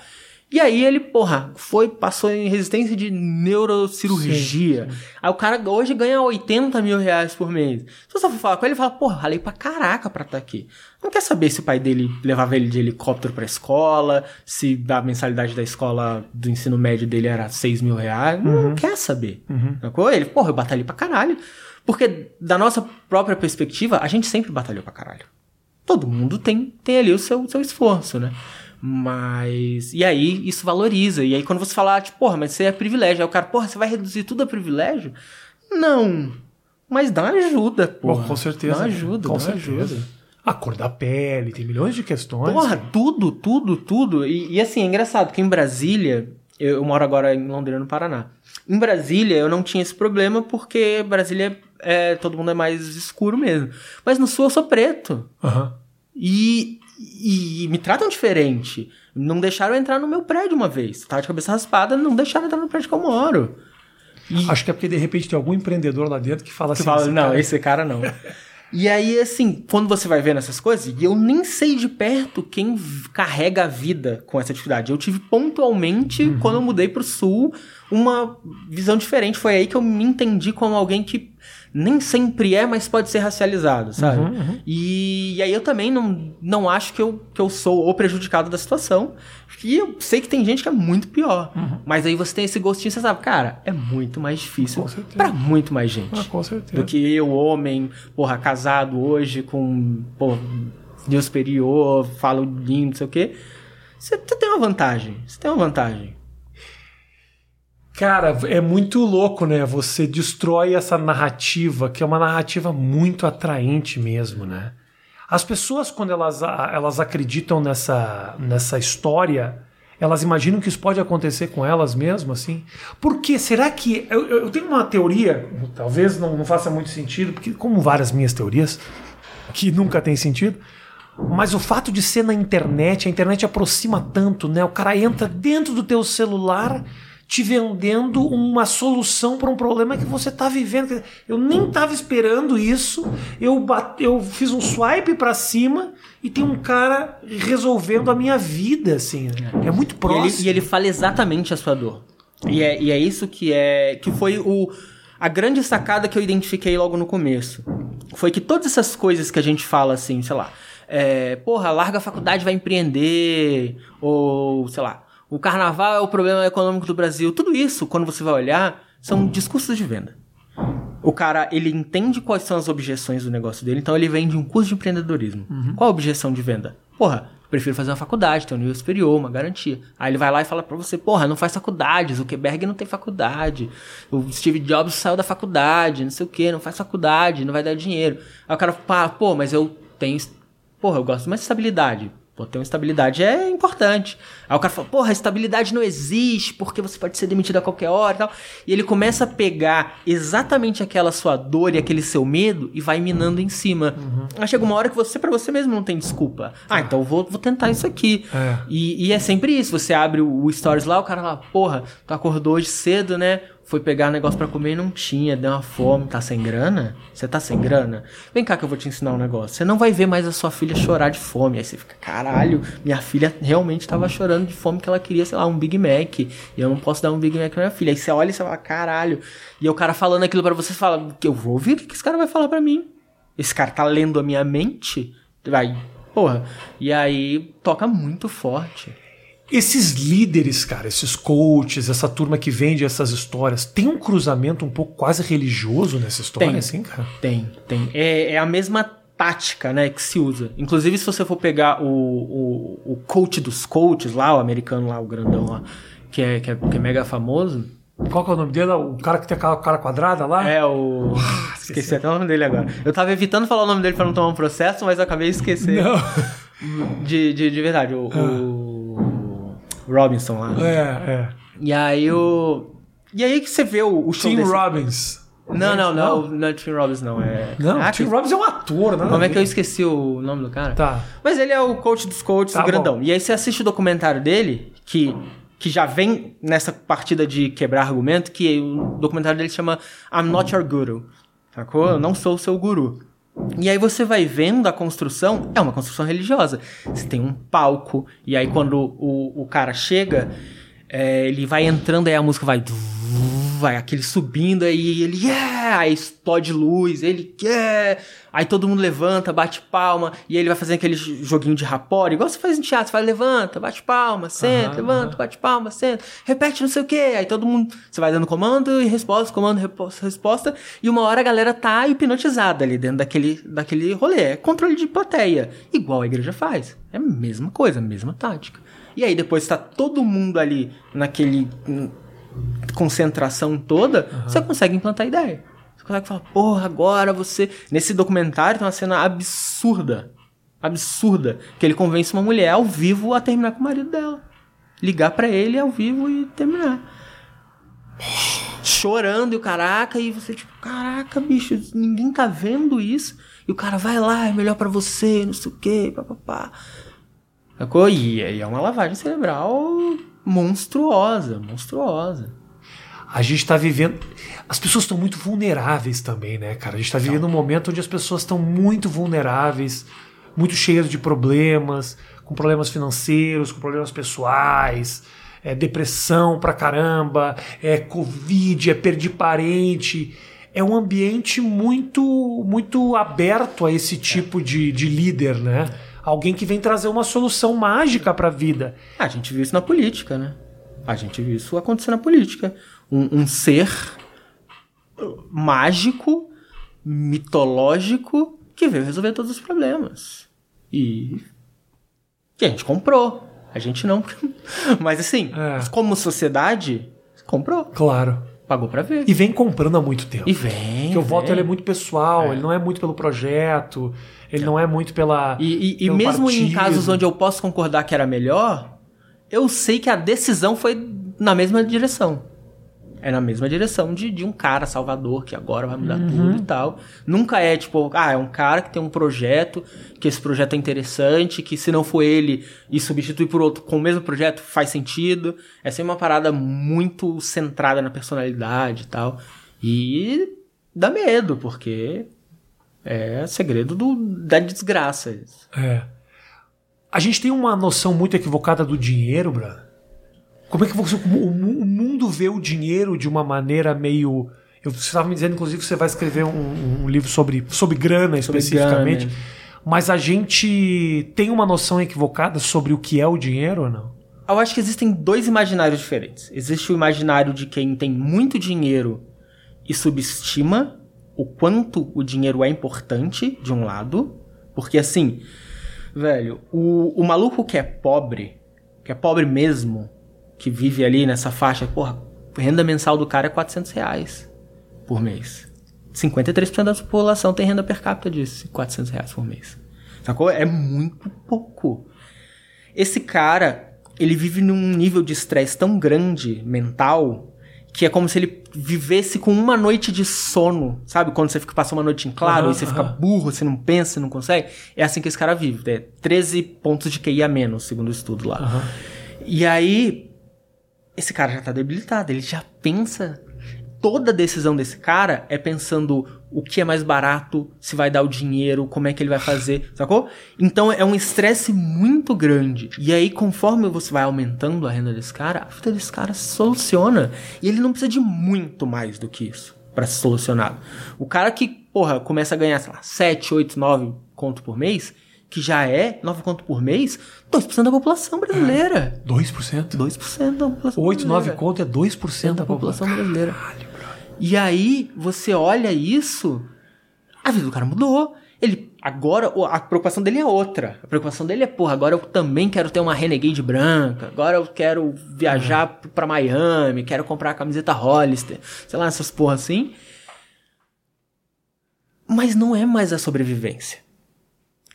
Speaker 2: E aí ele, porra, foi, passou em resistência de neurocirurgia. Aí o cara hoje ganha 80 mil reais por mês. Se você for falar com ele, ele fala, porra, ralei pra caraca pra estar aqui. Não quer saber se o pai dele levava ele de helicóptero pra escola, se a mensalidade da escola do ensino médio dele era 6 mil reais. Não quer saber. Sacou? Ele, porra, eu batalhei pra caralho. Porque da nossa própria perspectiva, a gente sempre batalhou pra caralho. Todo mundo tem, tem ali o seu, seu esforço, né? Mas. E aí, isso valoriza. E aí, quando você falar, tipo, porra, mas você é privilégio. Aí o cara, porra, você vai reduzir tudo a privilégio? Não. Mas dá uma ajuda, porra.
Speaker 1: Pô, com certeza.
Speaker 2: Dá uma ajuda,
Speaker 1: com
Speaker 2: dá
Speaker 1: certeza.
Speaker 2: ajuda.
Speaker 1: A cor da pele, tem milhões de questões.
Speaker 2: Porra, tudo, tudo, tudo. E, e assim, é engraçado, porque em Brasília, eu, eu moro agora em Londrina, no Paraná. Em Brasília, eu não tinha esse problema porque Brasília é. Todo mundo é mais escuro mesmo. Mas no sul eu sou preto.
Speaker 1: Aham.
Speaker 2: E, e me tratam diferente. Não deixaram eu entrar no meu prédio uma vez. Tava de cabeça raspada, não deixaram eu entrar no prédio que eu moro. E
Speaker 1: Acho que é porque de repente tem algum empreendedor lá dentro que fala
Speaker 2: você
Speaker 1: assim.
Speaker 2: fala,
Speaker 1: "Esse
Speaker 2: não,
Speaker 1: cara-
Speaker 2: esse cara não. e aí, assim, quando você vai vendo essas coisas, e eu nem sei de perto quem carrega a vida com essa atividade. Eu tive pontualmente,
Speaker 1: Uhum.
Speaker 2: quando eu mudei pro sul, uma visão diferente. Foi aí que eu me entendi como alguém que nem sempre é, mas pode ser racializado, sabe?
Speaker 1: Uhum, uhum.
Speaker 2: E, e aí eu também não, não acho que eu, que eu sou o prejudicado da situação. E eu sei que tem gente que é muito pior.
Speaker 1: Uhum.
Speaker 2: Mas aí você tem esse gostinho, você sabe, cara, é muito mais difícil
Speaker 1: Com certeza.
Speaker 2: pra muito mais gente.
Speaker 1: Ah, com certeza.
Speaker 2: Do que eu, homem, porra, casado hoje com, porra, Deus superior, falo lindo, não sei o quê. Você você tem uma vantagem. Você tem uma vantagem.
Speaker 1: Cara, é muito louco, né? Você destrói essa narrativa, que é uma narrativa muito atraente mesmo, né? As pessoas, quando elas, elas acreditam nessa, nessa história, elas imaginam que isso pode acontecer com elas mesmo, assim. Por quê? Será que. Eu, eu tenho uma teoria, talvez não, não faça muito sentido, porque, como várias minhas teorias, que nunca tem sentido. Mas o fato de ser na internet, a internet aproxima tanto, né? O cara entra dentro do teu celular, te vendendo uma solução para um problema que você está vivendo. Eu nem estava esperando isso. Eu, bate, eu fiz um swipe para cima e tem um cara resolvendo a minha vida, assim. É muito próximo.
Speaker 2: E ele, e ele fala exatamente a sua dor. E é, e é isso que é que foi o a grande sacada que eu identifiquei logo no começo. Foi que todas essas coisas que a gente fala assim, sei lá, é, porra, larga a faculdade, vai empreender, ou sei lá, o carnaval é o problema econômico do Brasil. Tudo isso, quando você vai olhar, são discursos de venda. O cara, ele entende quais são as objeções do negócio dele, então ele vende um curso de empreendedorismo. Uhum. Qual a objeção de venda? Porra, prefiro fazer uma faculdade, ter um nível superior, uma garantia. Aí ele vai lá e fala pra você, porra, não faz faculdade, o Zuckerberg não tem faculdade, o Steve Jobs saiu da faculdade, não sei o que, não faz faculdade, não vai dar dinheiro. Aí o cara fala, pô, mas eu tenho, porra, eu gosto de mais estabilidade. Pô, ter uma estabilidade é importante. Aí o cara fala, porra, a estabilidade não existe porque você pode ser demitido a qualquer hora e tal. E ele começa a pegar exatamente aquela sua dor e aquele seu medo e vai minando em cima. Uhum. Aí chega uma hora que você, para você mesmo, não tem desculpa. Ah, então eu vou, vou tentar isso aqui. É. E, e, é sempre isso. Você abre o, o Stories lá, o cara lá, porra, tu acordou hoje cedo, né? Foi pegar negócio para comer e não tinha, deu uma fome, tá sem grana? Você tá sem grana? Vem cá que eu vou te ensinar um negócio. Você não vai ver mais a sua filha chorar de fome. Aí você fica, caralho, minha filha realmente tava chorando de fome que ela queria, sei lá, um Big Mac. E eu não posso dar um Big Mac pra minha filha. Aí você olha e você fala, caralho. E o cara falando aquilo para você, fala, eu vou ouvir o que esse cara vai falar para mim. Esse cara tá lendo a minha mente? Vai, porra. E aí toca muito forte.
Speaker 1: Esses líderes, cara, esses coaches, essa turma que vende essas histórias, tem um cruzamento um pouco quase religioso nessa história,
Speaker 2: tem,
Speaker 1: assim, cara?
Speaker 2: Tem, tem. É, é, a mesma tática, né, que se usa. Inclusive, se você for pegar o, o, o coach dos coaches lá, o americano lá, o grandão lá, que é, que é, que é mega famoso,
Speaker 1: qual que é o nome dele? O cara que tem aquela cara quadrada lá?
Speaker 2: É, o. Ah, esqueci. esqueci até o nome dele agora. Eu tava evitando falar o nome dele pra não tomar um processo, mas acabei. Não. De, de, de verdade. O, ah. o Robinson lá.
Speaker 1: É, é.
Speaker 2: E aí o. E aí que você vê o, o show.
Speaker 1: Tim desse... Robbins.
Speaker 2: Não, não, não, não é Tim Robbins, não. É...
Speaker 1: Não, ah, Tim Robbins é um ator, né?
Speaker 2: Como é que eu esqueci o nome do cara?
Speaker 1: Tá.
Speaker 2: Mas ele é o coach dos coaches, tá, o grandão. Bom. E aí você assiste o documentário dele, que, que já vem nessa partida de quebrar argumento, que o documentário dele chama I'm Not Your Guru. Sacou? Eu não sou o seu guru. E aí você vai vendo a construção, é uma construção religiosa. Você tem um palco, e aí quando o, o cara chega, é, ele vai entrando, aí a música vai vai aquele subindo aí ele yeah! aí explode luz, ele yeah! aí todo mundo levanta, bate palma e ele vai fazendo aquele joguinho de rapor, igual você faz em teatro, você vai levanta, bate palma, senta, uhum, levanta, uhum. bate palma, senta, repete não sei o que, aí todo mundo, você vai dando comando e resposta, comando, resposta, resposta e uma hora a galera tá hipnotizada ali dentro daquele, daquele rolê, é controle de plateia, igual a igreja faz, é a mesma coisa, a mesma tática. E aí depois tá todo mundo ali naquele concentração toda, uhum. você consegue implantar ideia. Você consegue falar, porra, agora você. Nesse documentário tem uma cena absurda. Absurda. Que ele convence uma mulher ao vivo a terminar com o marido dela. Ligar para ele ao vivo e terminar. Chorando e o caraca, e você, tipo, caraca, bicho, ninguém tá vendo isso. E o cara vai lá, é melhor para você, não sei o quê, papapá. Sacou? E aí é uma lavagem cerebral monstruosa, monstruosa.
Speaker 1: A gente está vivendo. As pessoas estão muito vulneráveis também, né, cara? A gente está vivendo um momento onde as pessoas estão muito vulneráveis, muito cheias de problemas, com problemas financeiros, com problemas pessoais, é depressão pra caramba, é Covid, é perder parente. É um ambiente muito, muito aberto a esse tipo de, de líder, né? Alguém que vem trazer uma solução mágica para a vida.
Speaker 2: A gente viu isso na política, né? A gente viu isso acontecer na política. Um, um ser mágico, mitológico, que veio resolver todos os problemas. E que a gente comprou. A gente não. Mas assim, é. como sociedade, comprou.
Speaker 1: Claro.
Speaker 2: Pagou pra ver.
Speaker 1: E vem comprando há muito tempo.
Speaker 2: E vem.
Speaker 1: Porque o voto ele é muito pessoal, é. ele não é muito pelo projeto, ele é. não é muito pela.
Speaker 2: E, e, e mesmo partido. em casos onde eu posso concordar que era melhor, eu sei que a decisão foi na mesma direção. é na mesma direção de, de um cara salvador que agora vai mudar tudo e tal. Nunca é tipo, ah, é um cara que tem um projeto, que esse projeto é interessante, que se não for ele e substituir por outro com o mesmo projeto faz sentido. É sempre uma parada muito centrada na personalidade e tal. E dá medo, porque é segredo do, da desgraça. isso.
Speaker 1: É. A gente tem uma noção muito equivocada do dinheiro, brother. Como é que você, o, o mundo vê o dinheiro de uma maneira meio. Eu, você estava me dizendo, inclusive, que você vai escrever um, um livro sobre, sobre grana
Speaker 2: Sobre
Speaker 1: especificamente.
Speaker 2: grana.
Speaker 1: Mas a gente tem uma noção equivocada sobre o que é o dinheiro ou não?
Speaker 2: Eu acho que existem dois imaginários diferentes. Existe o imaginário de quem tem muito dinheiro e subestima o quanto o dinheiro é importante, de um lado. Porque assim, velho, o, o maluco que é pobre, que é pobre mesmo, que vive ali nessa faixa, porra, renda mensal do cara é 400 reais por mês. 53% da população tem renda per capita disso, 400 reais por mês. Sacou? É muito pouco. Esse cara, ele vive num nível de estresse tão grande, mental, que é como se ele vivesse com uma noite de sono. Sabe? Quando você fica passando uma noite em claro
Speaker 1: Aham,
Speaker 2: e você fica
Speaker 1: aham.
Speaker 2: burro, você não pensa, você não consegue. É assim que esse cara vive. É 13 pontos de QI a menos, segundo o estudo lá. E aí, esse cara já tá debilitado, ele já pensa. Toda decisão desse cara é pensando o que é mais barato, se vai dar o dinheiro, como é que ele vai fazer, sacou? Então é um estresse muito grande. E aí, conforme você vai aumentando a renda desse cara, a vida desse cara se soluciona. E ele não precisa de muito mais do que isso pra ser solucionado. O cara que, porra, começa a ganhar, sei lá, 7, 8, 9 conto por mês, que já é 9 conto por mês, 2% da população brasileira.
Speaker 1: 2%?
Speaker 2: 2% da população
Speaker 1: 8, 9
Speaker 2: brasileira.
Speaker 1: conto é 2% da
Speaker 2: da população
Speaker 1: população.
Speaker 2: brasileira. E aí, você olha isso, a vida do cara mudou. Ele, agora, a preocupação dele é outra. A preocupação dele é, porra, agora eu também quero ter uma Renegade branca. Agora eu quero viajar
Speaker 1: Uhum.
Speaker 2: pra Miami, quero comprar a camiseta Hollister. Sei lá, essas porra assim. Mas não é mais a sobrevivência.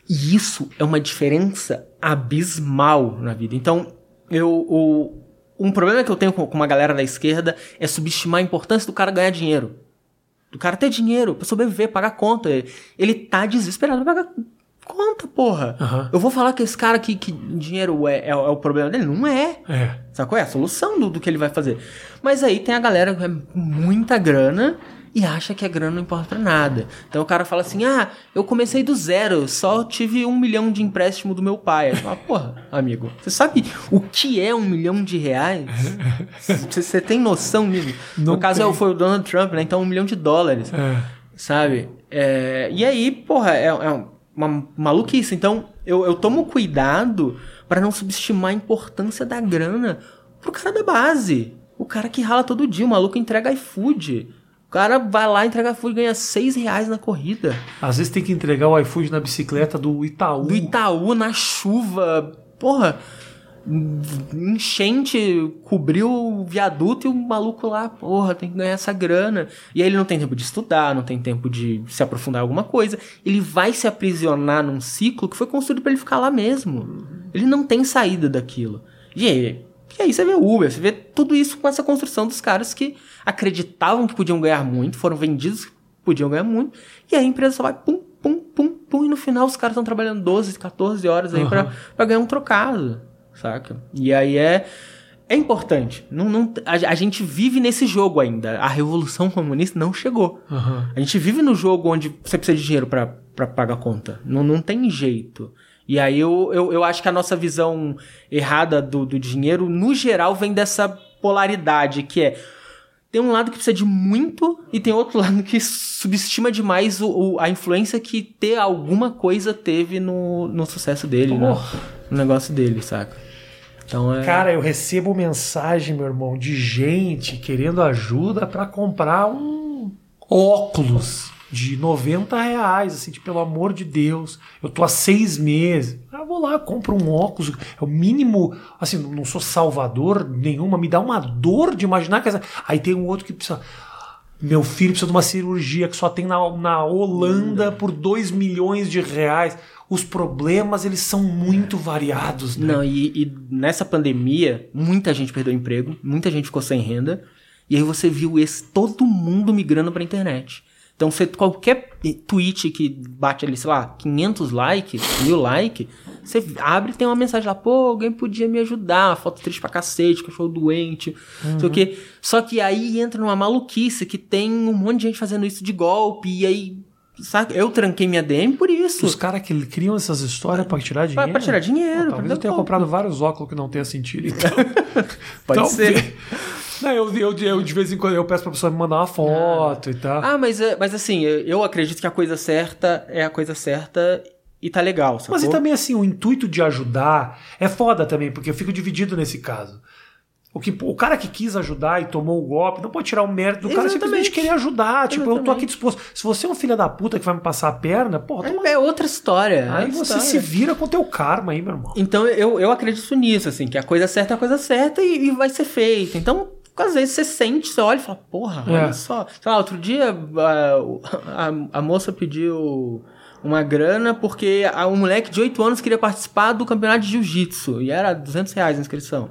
Speaker 2: E isso é uma diferença abismal na vida. Então, eu, o, um problema que eu tenho com, uma galera da esquerda é subestimar a importância do cara ganhar dinheiro. Do cara ter dinheiro pra sobreviver, pagar conta. Ele, ele tá desesperado pra pagar conta, porra.
Speaker 1: Aham.
Speaker 2: Eu vou falar que esse cara que, que dinheiro é, é, é o problema dele? Não é.
Speaker 1: É.
Speaker 2: Sacou? É a solução do, do que ele vai fazer. Mas aí tem a galera que é muita grana e acha que a grana não importa pra nada. Então o cara fala assim: ah, eu comecei do zero, só tive um milhão de empréstimo do meu pai. Você fala, porra, amigo, você sabe o que é um milhão de reais? Você, tem noção disso? No caso
Speaker 1: tem.
Speaker 2: é, o- foi o Donald Trump, né? Então um milhão de dólares
Speaker 1: É.
Speaker 2: sabe? É, e aí, porra, é, é uma maluquice. Então, eu, eu tomo cuidado pra não subestimar a importância da grana pro cara da base. O cara que rala todo dia, o maluco entrega iFood. O cara vai lá, entrega iFood e ganha 6 reais na corrida.
Speaker 1: Às vezes tem que entregar o iFood na bicicleta do Itaú.
Speaker 2: Do Itaú, na chuva. Porra, enchente, cobriu o viaduto e o maluco lá, porra, tem que ganhar essa grana. E aí ele não tem tempo de estudar, não tem tempo de se aprofundar em alguma coisa. Ele vai se aprisionar num ciclo que foi construído pra ele ficar lá mesmo. Ele não tem saída daquilo. E aí, e aí você vê Uber, você vê tudo isso com essa construção dos caras que acreditavam que podiam ganhar muito, foram vendidos que podiam ganhar muito, e aí a empresa só vai pum, pum, pum, pum, e no final os caras estão trabalhando 12, 14 horas aí pra, pra ganhar um trocado, saca? E aí é. É importante. Não, não, a, a gente vive nesse jogo ainda. A revolução comunista não chegou.
Speaker 1: Aham.
Speaker 2: A gente vive no jogo onde você precisa de dinheiro pra pra pagar a conta. Não, não tem jeito. E aí eu, eu, eu acho que a nossa visão errada do, do dinheiro, no geral, vem dessa polaridade, que é. Tem um lado que precisa de muito e tem outro lado que subestima demais o, o- a influência que ter alguma coisa teve no, no sucesso dele, né? No negócio dele, saca? Então é.
Speaker 1: Cara, eu recebo mensagem, meu irmão, de gente querendo ajuda pra comprar um óculos de 90 reais, assim, tipo, pelo amor de Deus, eu tô há seis meses. Ah, vou lá, compro um óculos. É o mínimo, assim, não sou salvador nenhuma, me dá uma dor de imaginar que essa... Aí tem um outro que precisa. Meu filho precisa de uma cirurgia que só tem na, na Holanda por 2 milhões de reais. Os problemas, eles são muito variados, né?
Speaker 2: Não, e, e nessa pandemia, muita gente perdeu emprego, muita gente ficou sem renda. E aí você viu esse, todo mundo migrando pra internet. Então, você, qualquer tweet que bate ali, sei lá, 500 likes, mil likes, você abre e tem uma mensagem lá, pô, alguém podia me ajudar, foto triste pra cacete, cachorro doente, uhum. sei o quê. Só que aí entra numa maluquice que tem um monte de gente fazendo isso de golpe, e aí Sabe? Eu tranquei minha DM por isso.
Speaker 1: Os caras que criam essas histórias pra tirar dinheiro.
Speaker 2: Pra, pra tirar dinheiro.
Speaker 1: talvez eu tenha comprado vários óculos que não tenha sentido. Então.
Speaker 2: Pode então, ser.
Speaker 1: Não, eu, eu, eu, de vez em quando eu peço pra pessoa me mandar uma foto
Speaker 2: ah.
Speaker 1: e tal.
Speaker 2: Ah, mas, é, mas assim, eu acredito que a coisa certa é a coisa certa e tá legal. Sacou?
Speaker 1: Mas e também assim, o intuito de ajudar é foda também, porque eu fico dividido nesse caso. O, que, o cara que quis ajudar e tomou o golpe não pode tirar o mérito do cara simplesmente querer ajudar. Tipo, Exatamente. eu tô aqui disposto. Se você é um filho da puta que vai me passar a perna, porra,
Speaker 2: é, é outra história.
Speaker 1: Aí
Speaker 2: é
Speaker 1: você
Speaker 2: história.
Speaker 1: se vira com o teu karma aí, meu irmão.
Speaker 2: Então eu, eu acredito nisso, assim, que a coisa certa é a coisa certa e, e vai ser feita. Então, às vezes você sente, você olha e fala, porra, é. olha só. Sei lá, outro dia a, a, a moça pediu uma grana porque a, um moleque de 8 anos queria participar do campeonato de jiu-jitsu e era 200 reais a inscrição.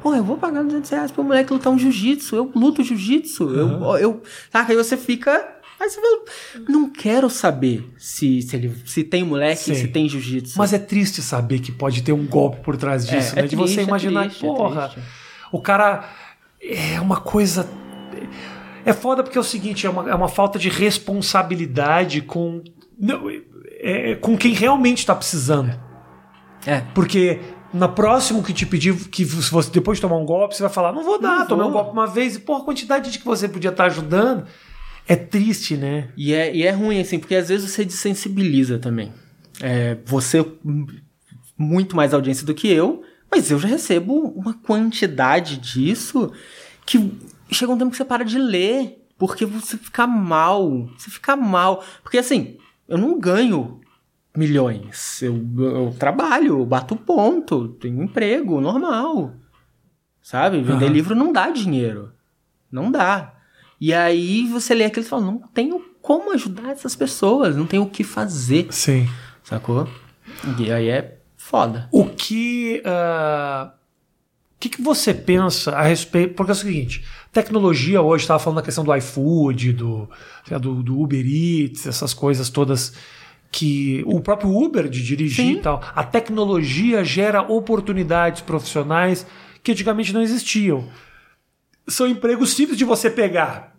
Speaker 2: Pô, eu vou pagar 200 reais pro moleque lutar um jiu-jitsu. Eu luto jiu-jitsu. Uhum. Eu, eu. Saca? Aí você fica. Aí você fala, não quero saber se, se, ele, se tem moleque, Sim. se tem jiu-jitsu.
Speaker 1: Mas é triste saber que pode ter um golpe por trás é, disso, é, né? É de triste, você imaginar, é triste, porra, o cara é uma coisa. É foda porque é o seguinte, é uma, é uma falta de responsabilidade com. Não, é, com quem realmente está precisando.
Speaker 2: É.
Speaker 1: Porque na próximo que te pedir, que você depois de tomar um golpe, você vai falar, não vou dar, não tomei vou. um golpe uma vez, e porra, a quantidade de que você podia estar ajudando é triste, né?
Speaker 2: E é, e é ruim, assim, porque às vezes você desensibiliza também. É, você, muito mais audiência do que eu, mas eu já recebo uma quantidade disso que chega um tempo que você para de ler, porque você fica mal, você fica mal. Porque assim, eu não ganho milhões. Eu, eu trabalho, eu bato ponto, tenho um emprego normal. Sabe? Vender uhum. livro não dá dinheiro. Não dá. E aí você lê aquilo e fala, não tenho como ajudar essas pessoas, não tenho o que fazer.
Speaker 1: Sim.
Speaker 2: Sacou? E aí é foda.
Speaker 1: O que. Uh, o que, que você pensa a respeito. Porque é o seguinte: tecnologia hoje, estava falando da questão do iFood, do, do, do Uber Eats, essas coisas todas que o próprio Uber de dirigir Sim. e tal, a tecnologia gera oportunidades profissionais que antigamente não existiam. São empregos simples de você pegar.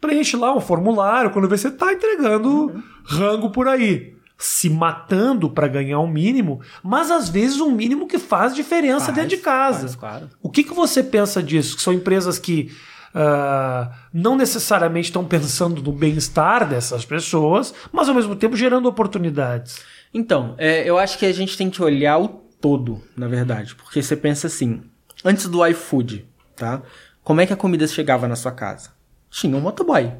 Speaker 1: Preenche lá um formulário, quando você está entregando uhum. rango por aí. Se matando para ganhar um mínimo, mas às vezes um mínimo que faz diferença faz, dentro de casa.
Speaker 2: Faz, claro.
Speaker 1: O que, que você pensa disso? Que são empresas que uh, não necessariamente estão pensando no bem-estar dessas pessoas, mas ao mesmo tempo gerando oportunidades.
Speaker 2: Então, é, eu acho que a gente tem que olhar o todo, na verdade, porque você pensa assim, antes do iFood, tá? Como é que a comida chegava na sua casa? Tinha um motoboy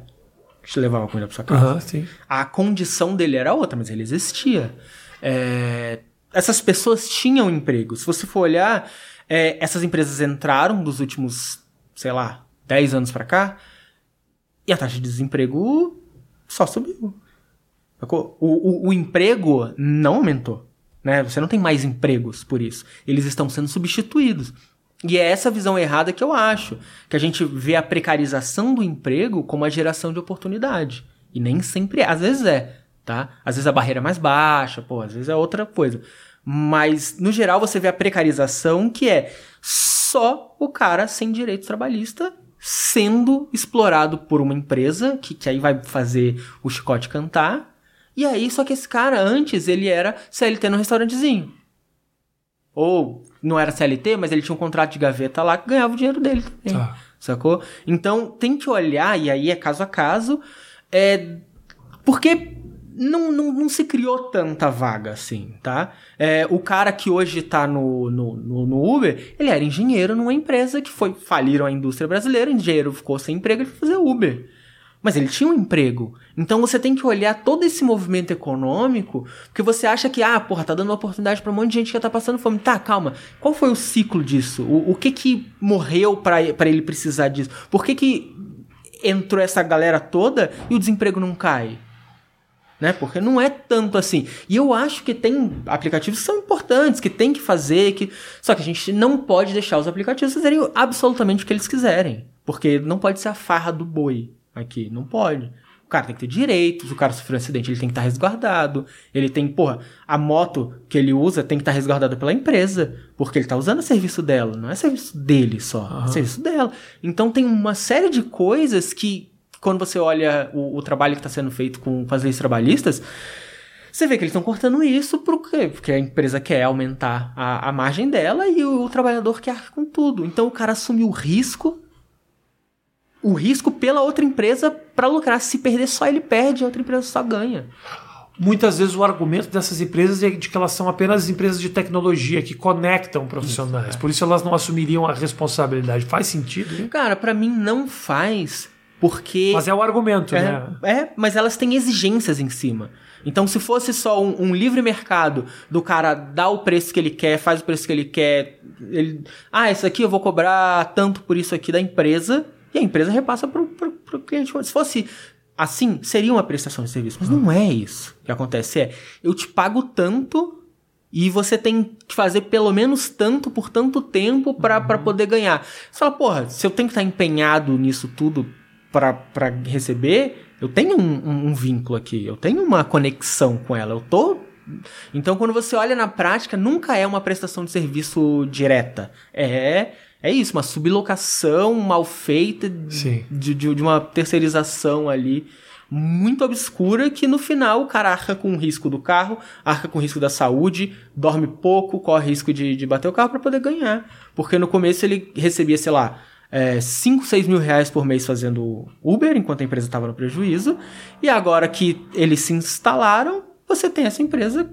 Speaker 2: te levava a comida pra sua casa.
Speaker 1: Uhum,
Speaker 2: a condição dele era outra, mas ele existia. É, essas pessoas tinham emprego. Se você for olhar, é, essas empresas entraram dos últimos, sei lá, 10 anos para cá, e a taxa de desemprego só subiu. O, o, o, emprego não aumentou. Né? Você não tem mais empregos por isso. Eles estão sendo substituídos. E é essa visão errada que eu acho. Que a gente vê a precarização do emprego como a geração de oportunidade. E nem sempre é. Às vezes é, tá? Às vezes a barreira é mais baixa, pô, às vezes é outra coisa. Mas, no geral, você vê a precarização que é só o cara sem direito trabalhista sendo explorado por uma empresa que, que aí vai fazer o chicote cantar. E aí, só que esse cara antes ele era CLT no restaurantezinho. Ou não era CLT, mas ele tinha um contrato de gaveta lá que ganhava o dinheiro dele também. Ah. Sacou? Então tem que olhar, e aí é caso a caso, é, porque não, não, não se criou tanta vaga assim, tá? É, o cara que hoje tá no, no, no, no, Uber, ele era engenheiro numa empresa que foi faliram a indústria brasileira, o engenheiro ficou sem emprego, ele foi fazer Uber. Mas ele tinha um emprego. Então você tem que olhar todo esse movimento econômico, porque você acha que, ah, porra, tá dando oportunidade para um monte de gente que tá passando fome. Tá, calma. Qual foi o ciclo disso? O, o que que morreu para ele precisar disso? Por que que entrou essa galera toda e o desemprego não cai? né? Porque não é tanto assim. E eu acho que tem aplicativos que são importantes, que tem que fazer, que só que a gente não pode deixar os aplicativos fazerem absolutamente o que eles quiserem. Porque não pode ser a farra do boi aqui, não pode. O cara tem que ter direitos, o cara sofreu um acidente, ele tem que estar resguardado. Ele tem, porra, a moto que ele usa tem que estar resguardada pela empresa, porque ele tá usando o serviço dela, não é serviço dele só, é serviço dela. Então tem uma série de coisas que, quando você olha o, o trabalho que está sendo feito com, com as leis trabalhistas, você vê que eles estão cortando isso por quê? Porque a empresa quer aumentar a, a margem dela e o, o trabalhador quer com tudo. Então o cara assumiu o risco o risco pela outra empresa para lucrar. Se perder só ele perde, a outra empresa só ganha.
Speaker 1: Muitas vezes o argumento dessas empresas é de que elas são apenas empresas de tecnologia que conectam profissionais. Isso, é. Por isso elas não assumiriam a responsabilidade. Faz sentido? Hein?
Speaker 2: Cara, para mim não faz, porque.
Speaker 1: Mas é o argumento,
Speaker 2: é,
Speaker 1: né?
Speaker 2: É, mas elas têm exigências em cima. Então, se fosse só um, um, livre mercado do cara dar o preço que ele quer, faz o preço que ele quer, ele, ah, isso aqui eu vou cobrar tanto por isso aqui da empresa, e a empresa repassa pro, pro cliente. Se fosse assim, seria uma prestação de serviço. Mas não é isso que acontece. É, eu te pago tanto e você tem que fazer pelo menos tanto por tanto tempo para uhum. poder ganhar. Você fala, porra, se eu tenho que estar empenhado nisso tudo para receber, eu tenho um, um, um, vínculo aqui, eu tenho uma conexão com ela, eu tô. Então, quando você olha na prática, nunca é uma prestação de serviço direta. É é isso, uma sublocação mal feita de, de, de, uma terceirização ali muito obscura que no final o cara arca com o risco do carro, arca com o risco da saúde, dorme pouco, corre risco de, de bater o carro para poder ganhar. Porque no começo ele recebia, sei lá, 5, é, 6 mil reais por mês fazendo Uber, enquanto a empresa estava no prejuízo. E agora que eles se instalaram, você tem essa empresa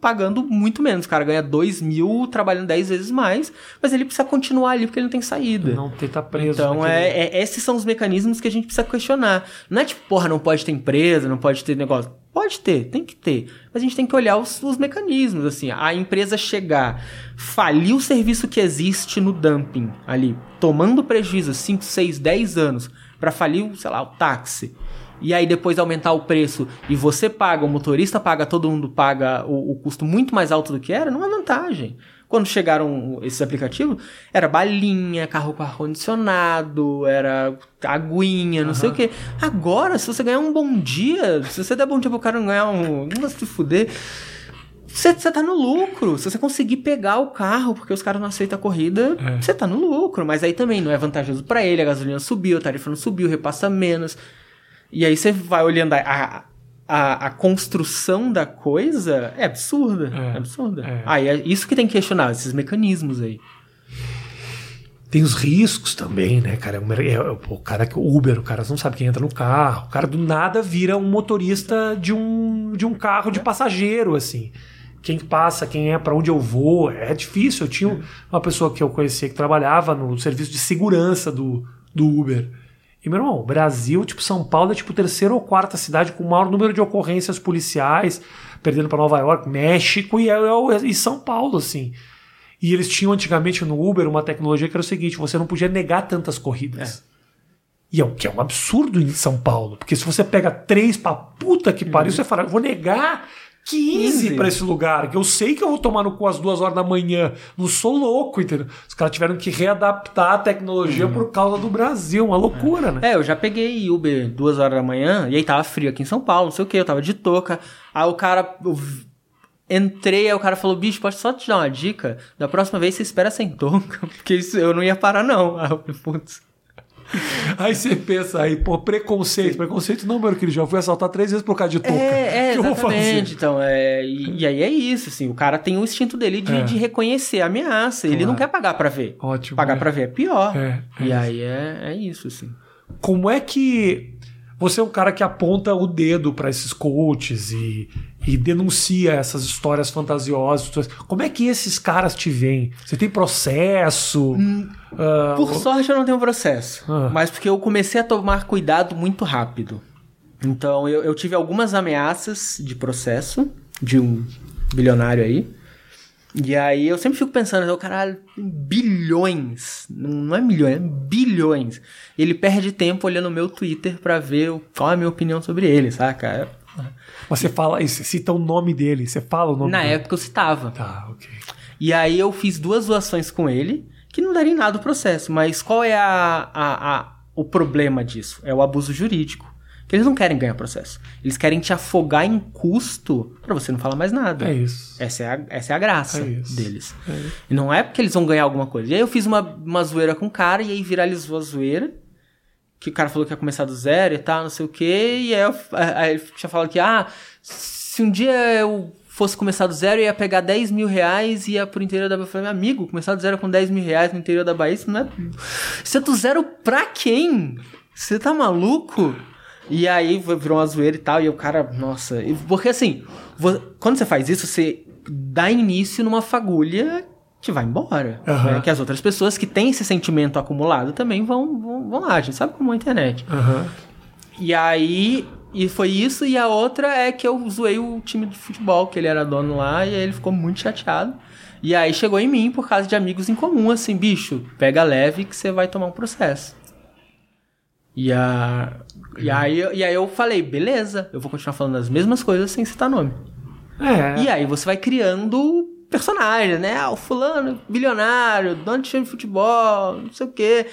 Speaker 2: pagando muito menos. O cara ganha 2 mil trabalhando 10 vezes mais, mas ele precisa continuar ali porque ele não tem saída.
Speaker 1: Não ter tá preso.
Speaker 2: Então, é, é, esses são os mecanismos que a gente precisa questionar. Não é tipo, porra, não pode ter empresa, não pode ter negócio. Pode ter, tem que ter. Mas a gente tem que olhar os, os mecanismos, assim. A empresa chegar, falir o serviço que existe no dumping ali, tomando prejuízo 5, 6, 10 anos para falir, sei lá, o táxi e aí depois aumentar o preço e você paga, o motorista paga, todo mundo paga o, o custo muito mais alto do que era, não é vantagem. Quando chegaram esses aplicativos, era balinha, carro com ar-condicionado, era aguinha, não uhum. sei o que. Agora, se você ganhar um bom dia, se você der bom dia pro cara não ganhar um. Não se fuder. Você, você tá no lucro. Se você conseguir pegar o carro, porque os caras não aceitam a corrida, é. você tá no lucro. Mas aí também não é vantajoso para ele, a gasolina subiu, a tarifa não subiu, repassa menos. E aí você vai olhando a, a, a construção da coisa, é absurda. É, é absurda. É. Aí é isso que tem que questionar, esses mecanismos aí.
Speaker 1: Tem os riscos também, né, cara? É, é, o cara que Uber, o cara não sabe quem entra no carro. O cara do nada vira um motorista de um, de um carro de passageiro, assim. Quem passa, quem é, para onde eu vou. É difícil. Eu tinha uma pessoa que eu conhecia que trabalhava no serviço de segurança do, do Uber. E, meu irmão, Brasil, tipo, São Paulo é tipo terceira ou quarta cidade com o maior número de ocorrências policiais, perdendo para Nova York, México e, é, é, e São Paulo, assim. E eles tinham antigamente no Uber uma tecnologia que era o seguinte: você não podia negar tantas corridas. É. E é o que é um absurdo em São Paulo. Porque se você pega três pra puta que pariu, uhum. você fala, vou negar 15 para esse lugar, que eu sei que eu vou tomar no cu às duas horas da manhã. Não sou louco, entendeu? Os caras tiveram que readaptar a tecnologia uhum. por causa do Brasil, uma loucura,
Speaker 2: é.
Speaker 1: né?
Speaker 2: É, eu já peguei Uber duas horas da manhã, e aí tava frio aqui em São Paulo, não sei o que, eu tava de touca. Aí o cara. Eu entrei, aí o cara falou: bicho, pode só te dar uma dica? Da próxima vez você espera sem touca, porque isso eu não ia parar, não. Aí eu falei, putz.
Speaker 1: Aí você pensa aí, pô, preconceito. Preconceito não, meu querido, já fui assaltar três vezes por causa de touca.
Speaker 2: É, é que exatamente. Então, é, e, e, aí é isso, assim, o cara tem o instinto dele de, é. de reconhecer a ameaça. Ele não quer pagar para ver.
Speaker 1: Ótimo.
Speaker 2: Pagar é. para ver é pior. É, é, e aí é, é isso, assim.
Speaker 1: Como é que você é um cara que aponta o dedo para esses coaches e, e denuncia essas histórias fantasiosas. Como é que esses caras te veem? Você tem processo? Hum,
Speaker 2: uh, por sorte eu não tenho processo, uh. mas porque eu comecei a tomar cuidado muito rápido. Então eu, eu tive algumas ameaças de processo de um bilionário aí. E aí eu sempre fico pensando, o caralho, bilhões, não é milhões, é bilhões. Ele perde tempo olhando o meu Twitter para ver qual é a minha opinião sobre ele, saca?
Speaker 1: Você fala, você cita o nome dele, você fala o nome
Speaker 2: Na
Speaker 1: dele.
Speaker 2: época eu citava.
Speaker 1: Tá, ok.
Speaker 2: E aí eu fiz duas doações com ele, que não daria em nada o processo. Mas qual é a, a, a, o problema disso? É o abuso jurídico. Que eles não querem ganhar processo. Eles querem te afogar em custo para você não falar mais nada.
Speaker 1: É isso.
Speaker 2: Essa é a, essa é a graça
Speaker 1: É
Speaker 2: deles.
Speaker 1: É isso.
Speaker 2: E não é porque eles vão ganhar alguma coisa. E aí eu fiz uma, uma zoeira com o cara e aí viralizou a zoeira. Que o cara falou que ia começar do zero e tal, não sei o quê. E aí, eu, aí ele tinha falado que, ah, se um dia eu fosse começar do zero, eu ia pegar 10 mil reais e ia pro interior da Bahia. Eu falei, meu amigo, começar do zero com 10 mil reais no interior da Bahia, isso não é. Isso é do zero pra quem? Você tá maluco? E aí virou uma zoeira e tal, e o cara, nossa. Porque assim, quando você faz isso, você dá início numa fagulha que vai embora.
Speaker 1: Aham.
Speaker 2: né? Que as outras pessoas que têm esse sentimento acumulado também vão, vão, vão lá. A gente sabe como é a internet.
Speaker 1: Aham.
Speaker 2: E aí, e foi isso, e a outra é que eu zoei o time de futebol, que ele era dono lá, e aí ele ficou muito chateado. E aí chegou em mim por causa de amigos em comum, assim, bicho, pega leve que você vai tomar um processo. E, a, e, aí, e aí eu falei, beleza, eu vou continuar falando as mesmas coisas sem citar nome.
Speaker 1: É.
Speaker 2: E aí você vai criando personagem, né? Ah, o fulano, bilionário, dono de time de futebol, não sei o quê.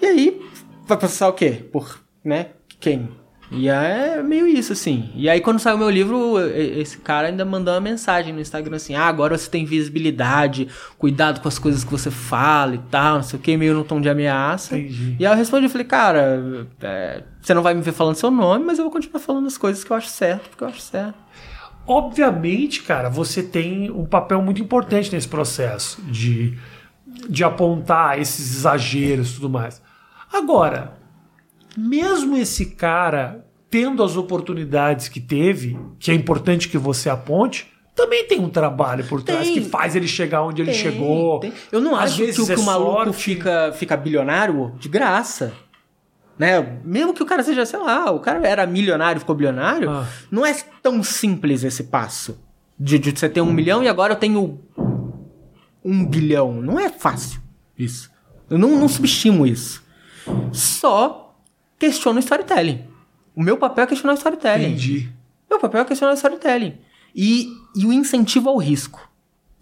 Speaker 2: E aí vai processar o quê? Por, né? Quem? E é meio isso, assim. E aí quando saiu o meu livro, esse cara ainda mandou uma mensagem no Instagram assim, ah, agora você tem visibilidade, cuidado com as coisas que você fala e tal, não sei o quê, meio no tom de ameaça.
Speaker 1: Entendi.
Speaker 2: E aí eu respondi, eu falei, cara, é, você não vai me ver falando seu nome, mas eu vou continuar falando as coisas que eu acho certo, porque eu acho certo.
Speaker 1: Obviamente, cara, você tem um papel muito importante nesse processo de, de apontar esses exageros e tudo mais. Agora, mesmo esse cara tendo as oportunidades que teve, que é importante que você aponte, também tem um trabalho por trás
Speaker 2: Tem.
Speaker 1: que faz ele chegar onde ele
Speaker 2: Tem,
Speaker 1: chegou.
Speaker 2: tem. Eu não
Speaker 1: Às
Speaker 2: acho que,
Speaker 1: vezes
Speaker 2: o- que
Speaker 1: é
Speaker 2: o maluco
Speaker 1: sorte.
Speaker 2: fica, fica bilionário de graça. Né? Mesmo que o cara seja, sei lá, o cara era milionário, ficou bilionário,
Speaker 1: Ah.
Speaker 2: não é tão simples esse passo. De, de você ter um milhão e agora eu tenho um bilhão. Não é fácil isso. Eu não, não subestimo isso. Só questiono o storytelling. O meu papel é questionar o storytelling.
Speaker 1: Entendi.
Speaker 2: Meu papel é questionar o storytelling. E, e o incentivo ao risco.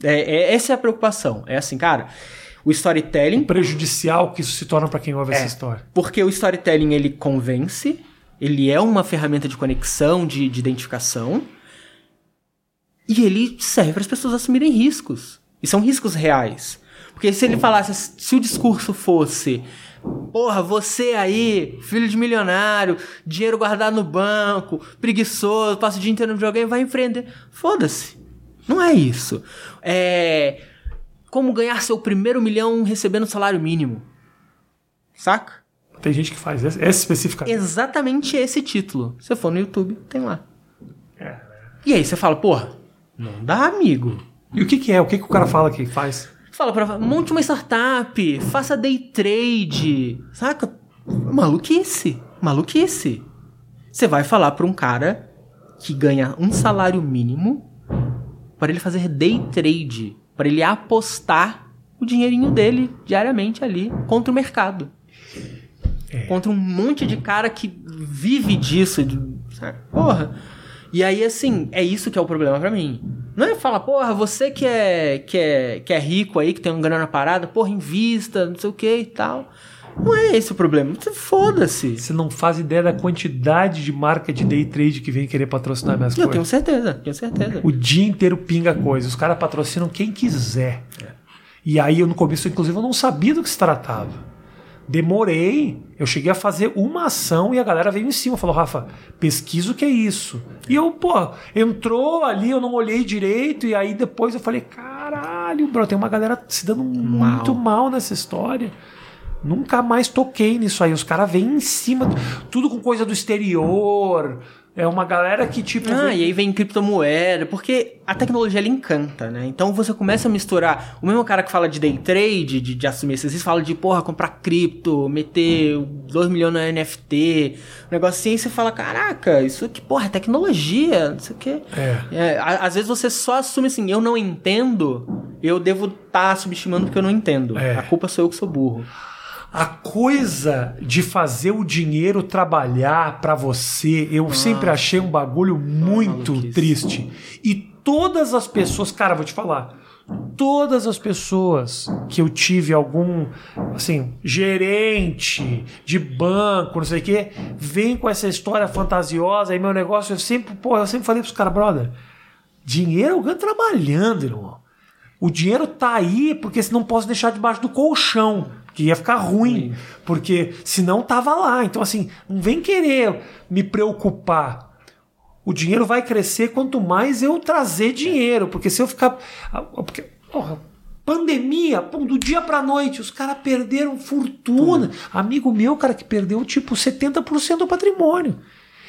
Speaker 2: É, é- essa é a preocupação. É assim, cara, o storytelling.
Speaker 1: Prejudicial que isso se torna pra quem ouve
Speaker 2: É.
Speaker 1: essa história.
Speaker 2: Porque o storytelling ele convence, ele é uma ferramenta de conexão, de, de identificação. E ele serve para as pessoas assumirem riscos. E são riscos reais. Porque se ele falasse, se o discurso fosse. Porra, você aí, filho de milionário, dinheiro guardado no banco, preguiçoso, passa o dia inteiro no videogame, vai empreender. Foda-se. Não é isso. É. Como ganhar seu primeiro milhão recebendo salário mínimo. Saca?
Speaker 1: Tem gente que faz essa, essa especificamente.
Speaker 2: Exatamente esse título. Se for no YouTube, tem lá.
Speaker 1: É.
Speaker 2: E aí você fala, porra, não dá, amigo.
Speaker 1: E o que, que é? O que, que o cara fala que faz?
Speaker 2: Fala pra monte uma startup, faça day trade, saca? Maluquice, maluquice. Você vai falar pra um cara que ganha um salário mínimo para ele fazer day trade, para ele apostar o dinheirinho dele diariamente ali contra o mercado. Contra um monte de cara que vive disso, de- sabe? Porra. E aí, assim, é isso que é o problema pra mim. Não é falar, porra, você que é, que é, que é rico aí, que tem uma grana na parada, porra, invista, não sei o que e tal. Não é esse o problema. Foda-se.
Speaker 1: Você não faz ideia da quantidade de marca de day trade que vem querer patrocinar minhas
Speaker 2: Eu tenho
Speaker 1: coisas.
Speaker 2: certeza, tenho certeza.
Speaker 1: O dia inteiro pinga coisa. Os caras patrocinam quem quiser. E aí, eu no começo, inclusive, eu não sabia do que se tratava. Demorei. Eu cheguei a fazer uma ação e a galera veio em cima. Falou, Rafa, pesquisa o que é isso. E eu, pô, entrou ali, eu não olhei direito. E aí depois eu falei, caralho, bro, tem uma galera se dando muito mal nessa história. Nunca mais toquei nisso aí. Os caras vêm em cima, tudo com coisa do exterior. É uma galera que, tipo.
Speaker 2: Ah,
Speaker 1: vem-
Speaker 2: e aí vem criptomoeda, porque a tecnologia ela encanta, né? Então você começa a misturar. O mesmo cara que fala de day trade, de, de assumir esses riscos, fala de, porra, comprar cripto, meter 2 milhões no NFT, um negócio assim, e você fala, caraca, isso aqui, porra, é tecnologia, não sei o quê.
Speaker 1: É.
Speaker 2: É, às vezes você só assume assim, eu não entendo, eu devo estar subestimando porque eu não entendo.
Speaker 1: É.
Speaker 2: A culpa sou eu que sou burro.
Speaker 1: A coisa de fazer o dinheiro trabalhar pra você, eu sempre achei um bagulho muito triste. E todas as pessoas, cara, vou te falar, todas as pessoas que eu tive algum, assim, gerente de banco, não sei o quê, vem com essa história fantasiosa e meu negócio, eu sempre, pô, eu sempre falei pros caras, brother, dinheiro eu ganho trabalhando, irmão. O dinheiro tá aí porque se não posso deixar debaixo do colchão, que ia ficar ruim, porque senão tava lá. Então assim, não vem querer me preocupar. O dinheiro vai crescer quanto mais eu trazer dinheiro, porque se eu ficar porque, porra, pandemia, pum, do dia pra noite, os caras perderam fortuna. Amigo meu, cara, que perdeu tipo 70% do patrimônio.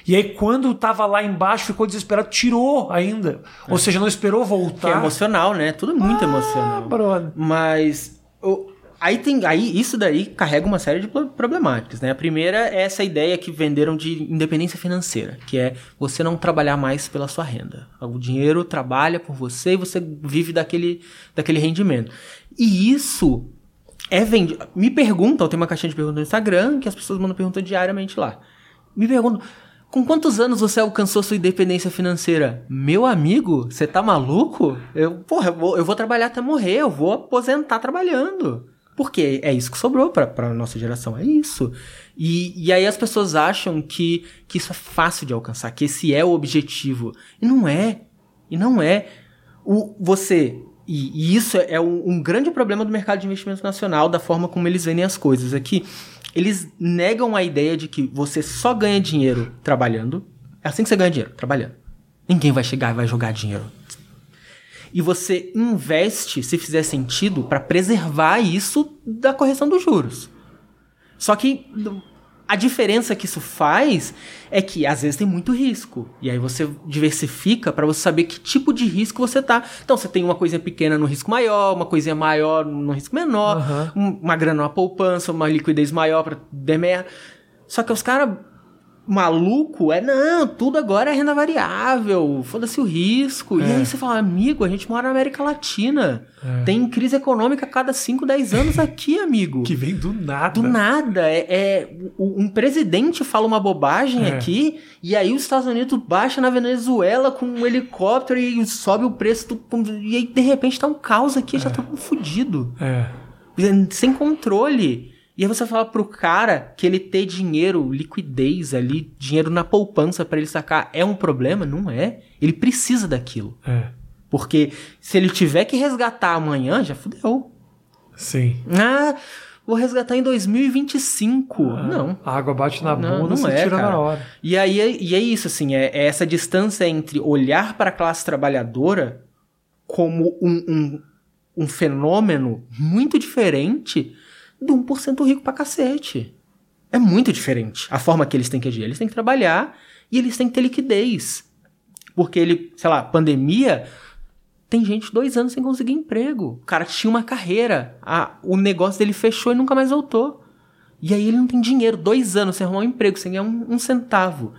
Speaker 1: E aí, quando tava lá embaixo, ficou desesperado, tirou ainda. É. Ou seja, não esperou voltar.
Speaker 2: Que é emocional, né? Tudo muito ah, emocional.
Speaker 1: Brother.
Speaker 2: Mas. Aí tem. Aí isso daí carrega uma série de problemáticas, né? A primeira é essa ideia que venderam de independência financeira, que é você não trabalhar mais pela sua renda. O dinheiro trabalha por você e você vive daquele, daquele rendimento. E isso é vendido. Me perguntam, tem uma caixinha de perguntas no Instagram que as pessoas mandam perguntas diariamente lá. Me perguntam com quantos anos você alcançou sua independência financeira? Meu amigo, você tá maluco? Eu, porra, eu vou, eu vou trabalhar até morrer, eu vou aposentar trabalhando. Porque é isso que sobrou pra, pra nossa geração, é isso. E, e aí as pessoas acham que, que isso é fácil de alcançar, que esse é o objetivo. E não é. E não é. O, você e, e, isso é um, um, grande problema do mercado de investimento nacional, da forma como eles vendem as coisas. É que eles negam a ideia de que você só ganha dinheiro trabalhando. É assim que você ganha dinheiro, trabalhando. Ninguém vai chegar e vai jogar dinheiro. E você investe, se fizer sentido, para preservar isso da correção dos juros. Só que a diferença que isso faz é que às vezes tem muito risco. E aí você diversifica para você saber que tipo de risco você tá. Então você tem uma coisinha pequena no risco maior, uma coisinha maior no risco menor, uhum. uma grana na poupança, uma liquidez maior para demer. Só que os caras maluco é, não, tudo agora é renda variável, foda-se o risco. É. E aí você fala, amigo, a gente mora na América Latina. É. Tem crise econômica a cada 5, 10 anos aqui, amigo.
Speaker 1: Que vem do nada.
Speaker 2: Do nada. É, é um presidente fala uma bobagem é. aqui, e aí os Estados Unidos baixa na Venezuela com um helicóptero e sobe o preço. Do, e aí, de repente, tá um caos aqui, já tá fudido.
Speaker 1: É.
Speaker 2: Sem controle. E aí você fala pro cara que ele ter dinheiro, liquidez ali, dinheiro na poupança para ele sacar é um problema? Não é. Ele precisa daquilo.
Speaker 1: É.
Speaker 2: Porque se ele tiver que resgatar amanhã, já fudeu.
Speaker 1: Sim.
Speaker 2: Ah, vou resgatar em 2025. Ah, não.
Speaker 1: A água bate na bunda, não, não você é, tira cara. na hora.
Speaker 2: E aí é, e é isso, assim, é, é essa distância entre olhar para a classe trabalhadora como um, um, um fenômeno muito diferente do 1% rico pra cacete. É muito diferente a forma que eles têm que agir. Eles têm que trabalhar e eles têm que ter liquidez. Porque ele, sei lá, pandemia, tem gente dois anos sem conseguir emprego. O cara tinha uma carreira, a, o negócio dele fechou e nunca mais voltou. E aí ele não tem dinheiro, dois anos sem arrumar um emprego, sem ganhar um, um centavo.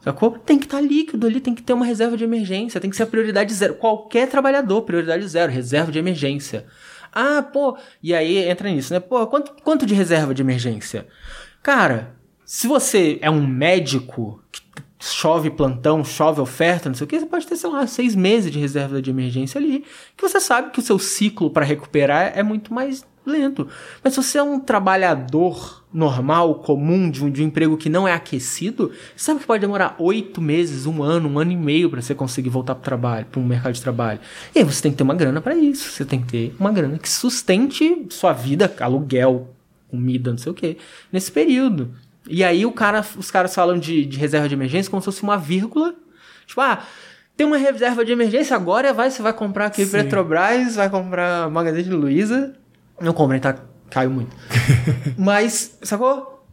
Speaker 2: Sacou? Tem que estar tá líquido ali, tem que ter uma reserva de emergência, tem que ser a prioridade zero. Qualquer trabalhador, prioridade zero, reserva de emergência. Ah, pô. E aí entra nisso, né? Pô, quanto, quanto de reserva de emergência? Cara, se você é um médico chove plantão, chove oferta, não sei o que, você pode ter, sei lá, seis meses de reserva de emergência ali, que você sabe que o seu ciclo para recuperar é muito mais lento. Mas se você é um trabalhador normal, comum, de um, de um emprego que não é aquecido, sabe que pode demorar oito meses, um ano, um ano e meio para você conseguir voltar para o trabalho, para mercado de trabalho. E aí você tem que ter uma grana para isso. Você tem que ter uma grana que sustente sua vida, aluguel, comida, não sei o que, nesse período. E aí o cara, os caras falam de, de reserva de emergência como se fosse uma vírgula. Tipo, ah, tem uma reserva de emergência agora, vai, você vai comprar aqui Sim. Petrobras, vai comprar Magazine Luiza, não comprem, tá? Caiu muito. Mas, sacou?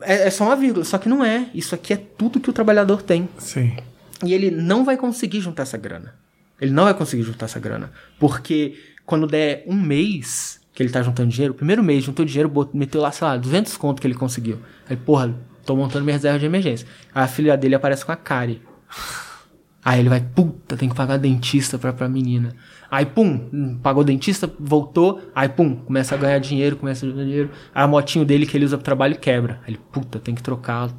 Speaker 2: É, é, só uma vírgula, só que não é. Isso aqui é tudo que o trabalhador tem.
Speaker 1: Sim.
Speaker 2: E ele não vai conseguir juntar essa grana. Ele não vai conseguir juntar essa grana. Porque quando der um mês que ele tá juntando dinheiro, o primeiro mês juntou dinheiro, botou, meteu lá, sei lá, 200 conto que ele conseguiu. Aí, porra, tô montando minha reserva de emergência. Aí a filha dele aparece com a Kari. Aí ele vai, puta, tem que pagar dentista pra, pra menina. Aí, pum, pagou dentista, voltou. Aí, pum, começa a ganhar dinheiro, começa a ganhar dinheiro. Aí a motinho dele que ele usa pro trabalho quebra. Aí ele, puta, tem que trocar a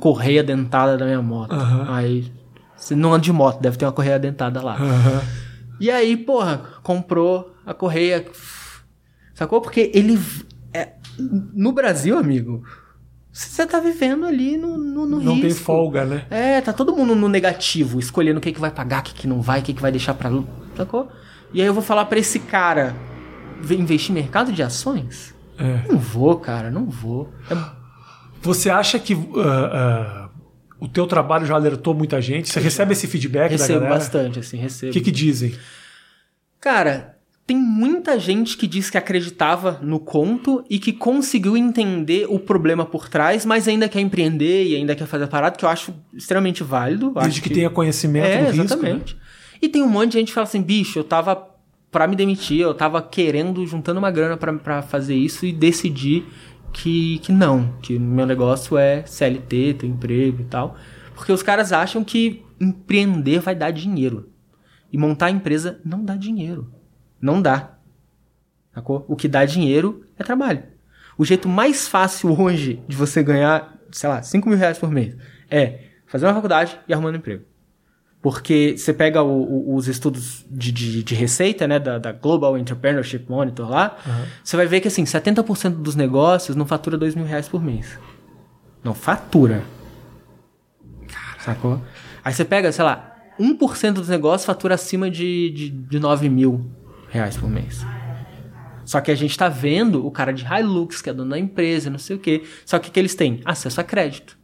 Speaker 2: correia dentada da minha moto. Uhum. Aí, você não anda de moto, deve ter uma correia dentada lá.
Speaker 1: Uhum.
Speaker 2: E aí, porra, comprou a correia. Sacou? Porque ele. É, no Brasil, amigo, você tá vivendo ali no, no, no
Speaker 1: Não
Speaker 2: risco.
Speaker 1: tem folga, né?
Speaker 2: É, tá todo mundo no negativo, escolhendo o que, que vai pagar, o que, que não vai, o que, que vai deixar pra. Sacou? E aí eu vou falar pra esse cara "Vem investir em mercado de ações?
Speaker 1: É.
Speaker 2: Não vou, cara, não vou. É
Speaker 1: Você acha que ah, ah, o teu trabalho já alertou muita gente? Você recebe esse feedback da
Speaker 2: recebo
Speaker 1: galera?
Speaker 2: bastante, assim, recebo.
Speaker 1: O que, que dizem?
Speaker 2: Cara, tem muita gente que diz que acreditava no conto e que conseguiu entender o problema por trás, mas ainda quer empreender e ainda quer fazer a parada, que eu acho extremamente válido.
Speaker 1: Desde
Speaker 2: acho
Speaker 1: que, tenha conhecimento
Speaker 2: É,
Speaker 1: risco. né?
Speaker 2: E tem um monte de gente que fala assim, bicho, eu tava pra me demitir, eu tava querendo, juntando uma grana pra fazer isso e decidi que, que não, que meu negócio é CLT, ter emprego e tal. Porque os caras acham que empreender vai dar dinheiro. E montar empresa não dá dinheiro. Não dá. Sacou? O que dá dinheiro é trabalho. O jeito mais fácil hoje de você ganhar, sei lá, 5 mil reais por mês é fazer uma faculdade e arrumando emprego. Porque você pega o- o- os estudos de, de- de receita, né, da, da Global Entrepreneurship Monitor lá, você vai ver que assim, 70% dos negócios não fatura 2 mil reais por mês. Não fatura. Sacou? Aí você pega, sei lá, 1% dos negócios fatura acima de, de, de 9 mil reais por mês. Só que a gente tá vendo o cara de Hilux, que é dono da empresa, não sei o quê. Só que o que eles têm? Acesso a crédito.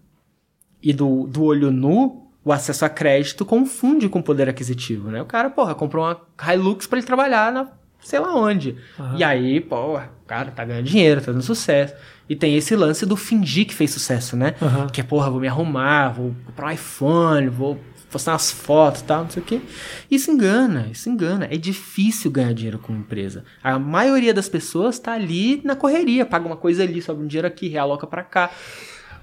Speaker 2: E do, do olho nu, o acesso a crédito confunde com poder aquisitivo, né? O cara, porra, comprou uma Hilux pra ele trabalhar na sei lá onde. E aí, porra, o cara tá ganhando dinheiro, tá dando sucesso. E tem esse lance do fingir que fez sucesso, né?
Speaker 1: Aham.
Speaker 2: Que é, porra, vou me arrumar, vou comprar um iPhone, vou postar umas fotos e tal, não sei o quê. Isso engana, isso engana. É difícil ganhar dinheiro com empresa. A maioria das pessoas tá ali na correria, paga uma coisa ali, sobe um dinheiro aqui, realoca pra cá.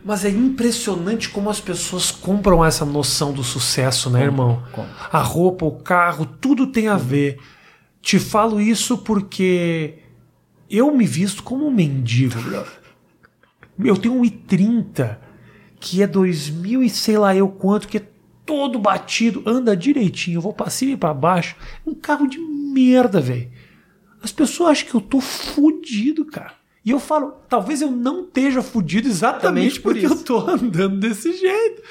Speaker 1: Mas é impressionante como as pessoas compram essa noção do sucesso, né, irmão? A roupa, o carro, tudo tem a ver. Te falo isso porque eu me visto como um mendigo, brother. Eu tenho um i30 que é 2000 e sei lá eu quanto, que é todo batido, anda direitinho, eu vou pra cima e pra baixo. Um carro de merda, velho. As pessoas acham que eu tô fudido, cara. E eu falo, talvez eu não esteja fudido exatamente
Speaker 2: por
Speaker 1: porque eu
Speaker 2: isso.
Speaker 1: tô andando desse jeito.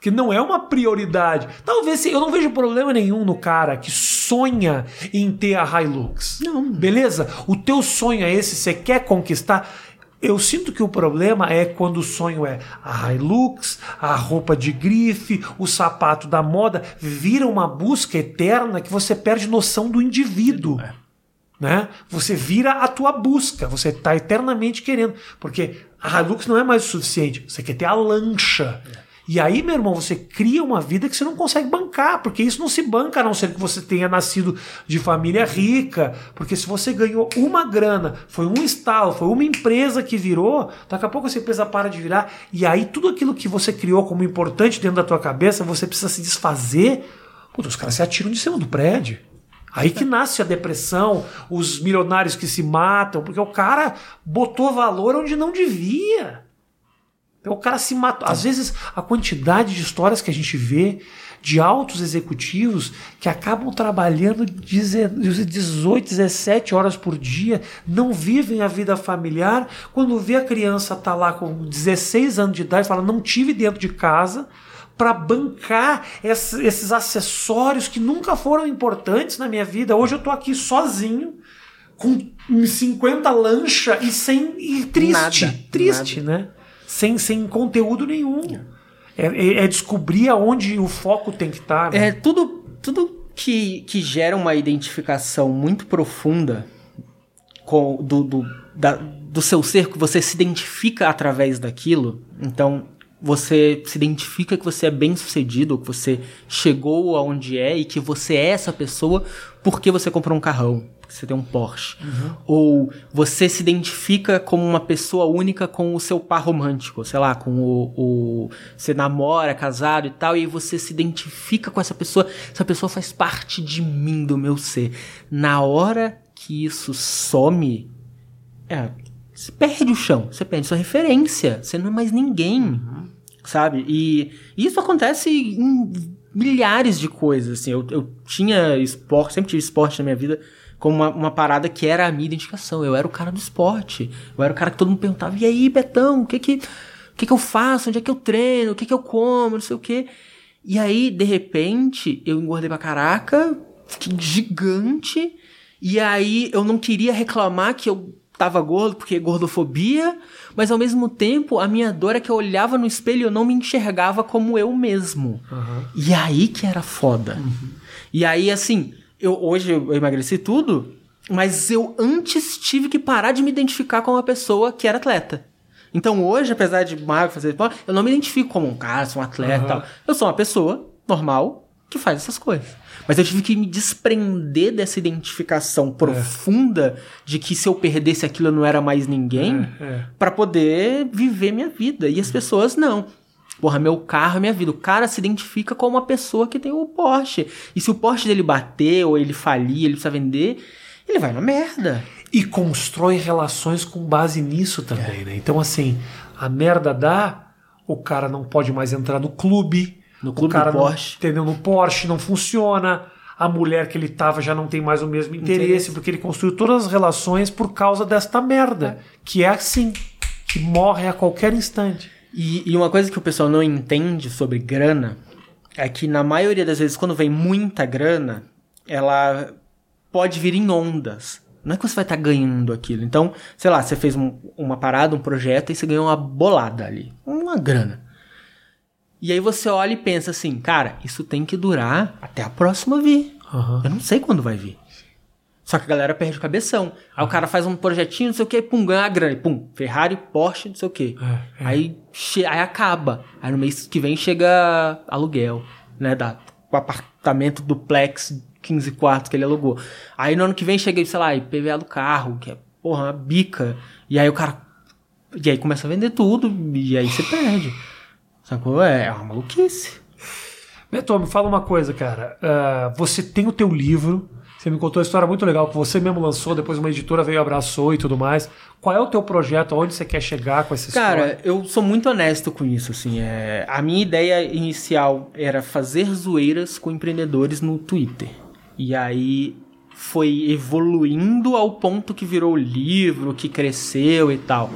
Speaker 1: Que não é uma prioridade. Talvez eu não vejo problema nenhum no cara que sonha em ter a Hilux.
Speaker 2: Não.
Speaker 1: Beleza? O teu sonho é esse, você quer conquistar. Eu sinto que o problema é quando o sonho é a Hilux, a roupa de grife, o sapato da moda, vira uma busca eterna que você perde noção do indivíduo né? Você vira a tua busca, você está eternamente querendo, porque a Hilux não é mais o suficiente, você quer ter a lancha. E aí, meu irmão, você cria uma vida que você não consegue bancar, porque isso não se banca a não ser que você tenha nascido de família rica, porque se você ganhou uma grana, foi um estalo, foi uma empresa que virou, daqui a pouco essa empresa para de virar, e aí tudo aquilo que você criou como importante dentro da tua cabeça, você precisa se desfazer. Puta, os caras se atiram de cima do prédio. Aí que nasce a depressão, os milionários que se matam, porque o cara botou valor onde não devia. Então, o cara se matou. Às vezes, a quantidade de histórias que a gente vê de altos executivos que acabam trabalhando 18, 17 horas por dia, não vivem a vida familiar. Quando vê a criança tá lá com 16 anos de idade, fala: não tive dentro de casa para bancar ess- esses acessórios que nunca foram importantes na minha vida. Hoje eu tô aqui sozinho, com 50 lancha e sem. e triste.
Speaker 2: Nada,
Speaker 1: triste, né? Sem, sem conteúdo nenhum. É, é- é descobrir aonde o foco tem que estar. né?
Speaker 2: É tudo, tudo que, que gera uma identificação muito profunda com, do, do, da- do seu ser, que você se identifica através daquilo. Então, você se identifica que você é bem sucedido, que você chegou aonde é e que você é essa pessoa porque você comprou um carrão, porque você tem um Porsche. Ou você se identifica como uma pessoa única com o seu par romântico, sei lá, com o, o. Você namora, é casado e tal, e você se identifica com essa pessoa. Essa pessoa faz parte de mim, do meu ser. Na hora que isso some, é, você perde o chão, você perde sua referência, você não é mais ninguém, sabe? E isso acontece em milhares de coisas, assim. Eu, eu tinha esporte, sempre tive esporte na minha vida como uma, uma, parada que era a minha identificação. Eu era o cara do esporte. Eu era o cara que todo mundo perguntava, e aí, Betão, o que que, o que, que eu faço? Onde é que eu treino? O que que eu como? Não sei o quê. E aí, de repente, eu engordei pra caraca, fiquei gigante, e aí eu não queria reclamar que eu tava gordo, porque gordofobia, mas ao mesmo tempo a minha dor é que eu olhava no espelho e eu não me enxergava como eu mesmo. Uhum. E aí que era foda. Uhum. E aí, assim, eu hoje eu emagreci tudo, mas eu antes tive que parar de me identificar com uma pessoa que era atleta. Então hoje, apesar de magro fazer eu não me identifico como um cara, sou um atleta uhum. tal. Eu sou uma pessoa normal que faz essas coisas. Mas eu tive que me desprender dessa identificação profunda é. de que se eu perdesse aquilo eu não era mais ninguém é, é. para poder viver minha vida. E as pessoas não. Porra, meu carro é minha vida. O cara se identifica como uma pessoa que tem o Porsche. E se o Porsche dele bater ou ele falir, ele precisa vender, ele vai na merda.
Speaker 1: E constrói relações com base nisso também, é. né? Então, assim, a merda dá, o cara não pode mais entrar no clube.
Speaker 2: No clube
Speaker 1: o cara
Speaker 2: do Porsche.
Speaker 1: Não, entendeu? No Porsche não funciona. A mulher que ele tava já não tem mais o mesmo interesse, interesse. porque ele construiu todas as relações por causa desta merda. É. Que é assim, que morre a qualquer instante.
Speaker 2: E, e uma coisa que o pessoal não entende sobre grana é que na maioria das vezes, quando vem muita grana, ela pode vir em ondas. Não é que você vai estar tá ganhando aquilo. Então, sei lá, você fez um, uma parada, um projeto e você ganhou uma bolada ali. Uma grana. E aí você olha e pensa assim, cara, isso tem que durar até a próxima vir. Uhum. Eu não sei quando vai vir. Só que a galera perde o cabeção. Aí o cara faz um projetinho, não sei o que, pum, ganha a grana. Pum, Ferrari, Porsche, não sei o que. É, é. Aí, aí acaba. Aí no mês que vem chega aluguel, né? Da, o apartamento duplex 15 quartos que ele alugou. Aí no ano que vem chega, sei lá, IPVA do carro, que é, porra, uma bica. E aí o cara. E aí começa a vender tudo, e aí você perde. Sacou? É, é uma maluquice.
Speaker 1: Beto, me fala uma coisa, cara. Uh, você tem o teu livro você me contou uma história muito legal que você mesmo lançou, depois uma editora veio abraçou e tudo mais. Qual é o teu projeto? Onde você quer chegar com essa
Speaker 2: história? Cara, eu sou muito honesto com isso, assim. É... A minha ideia inicial era fazer zoeiras com empreendedores no Twitter. E aí foi evoluindo ao ponto que virou livro, que cresceu e tal.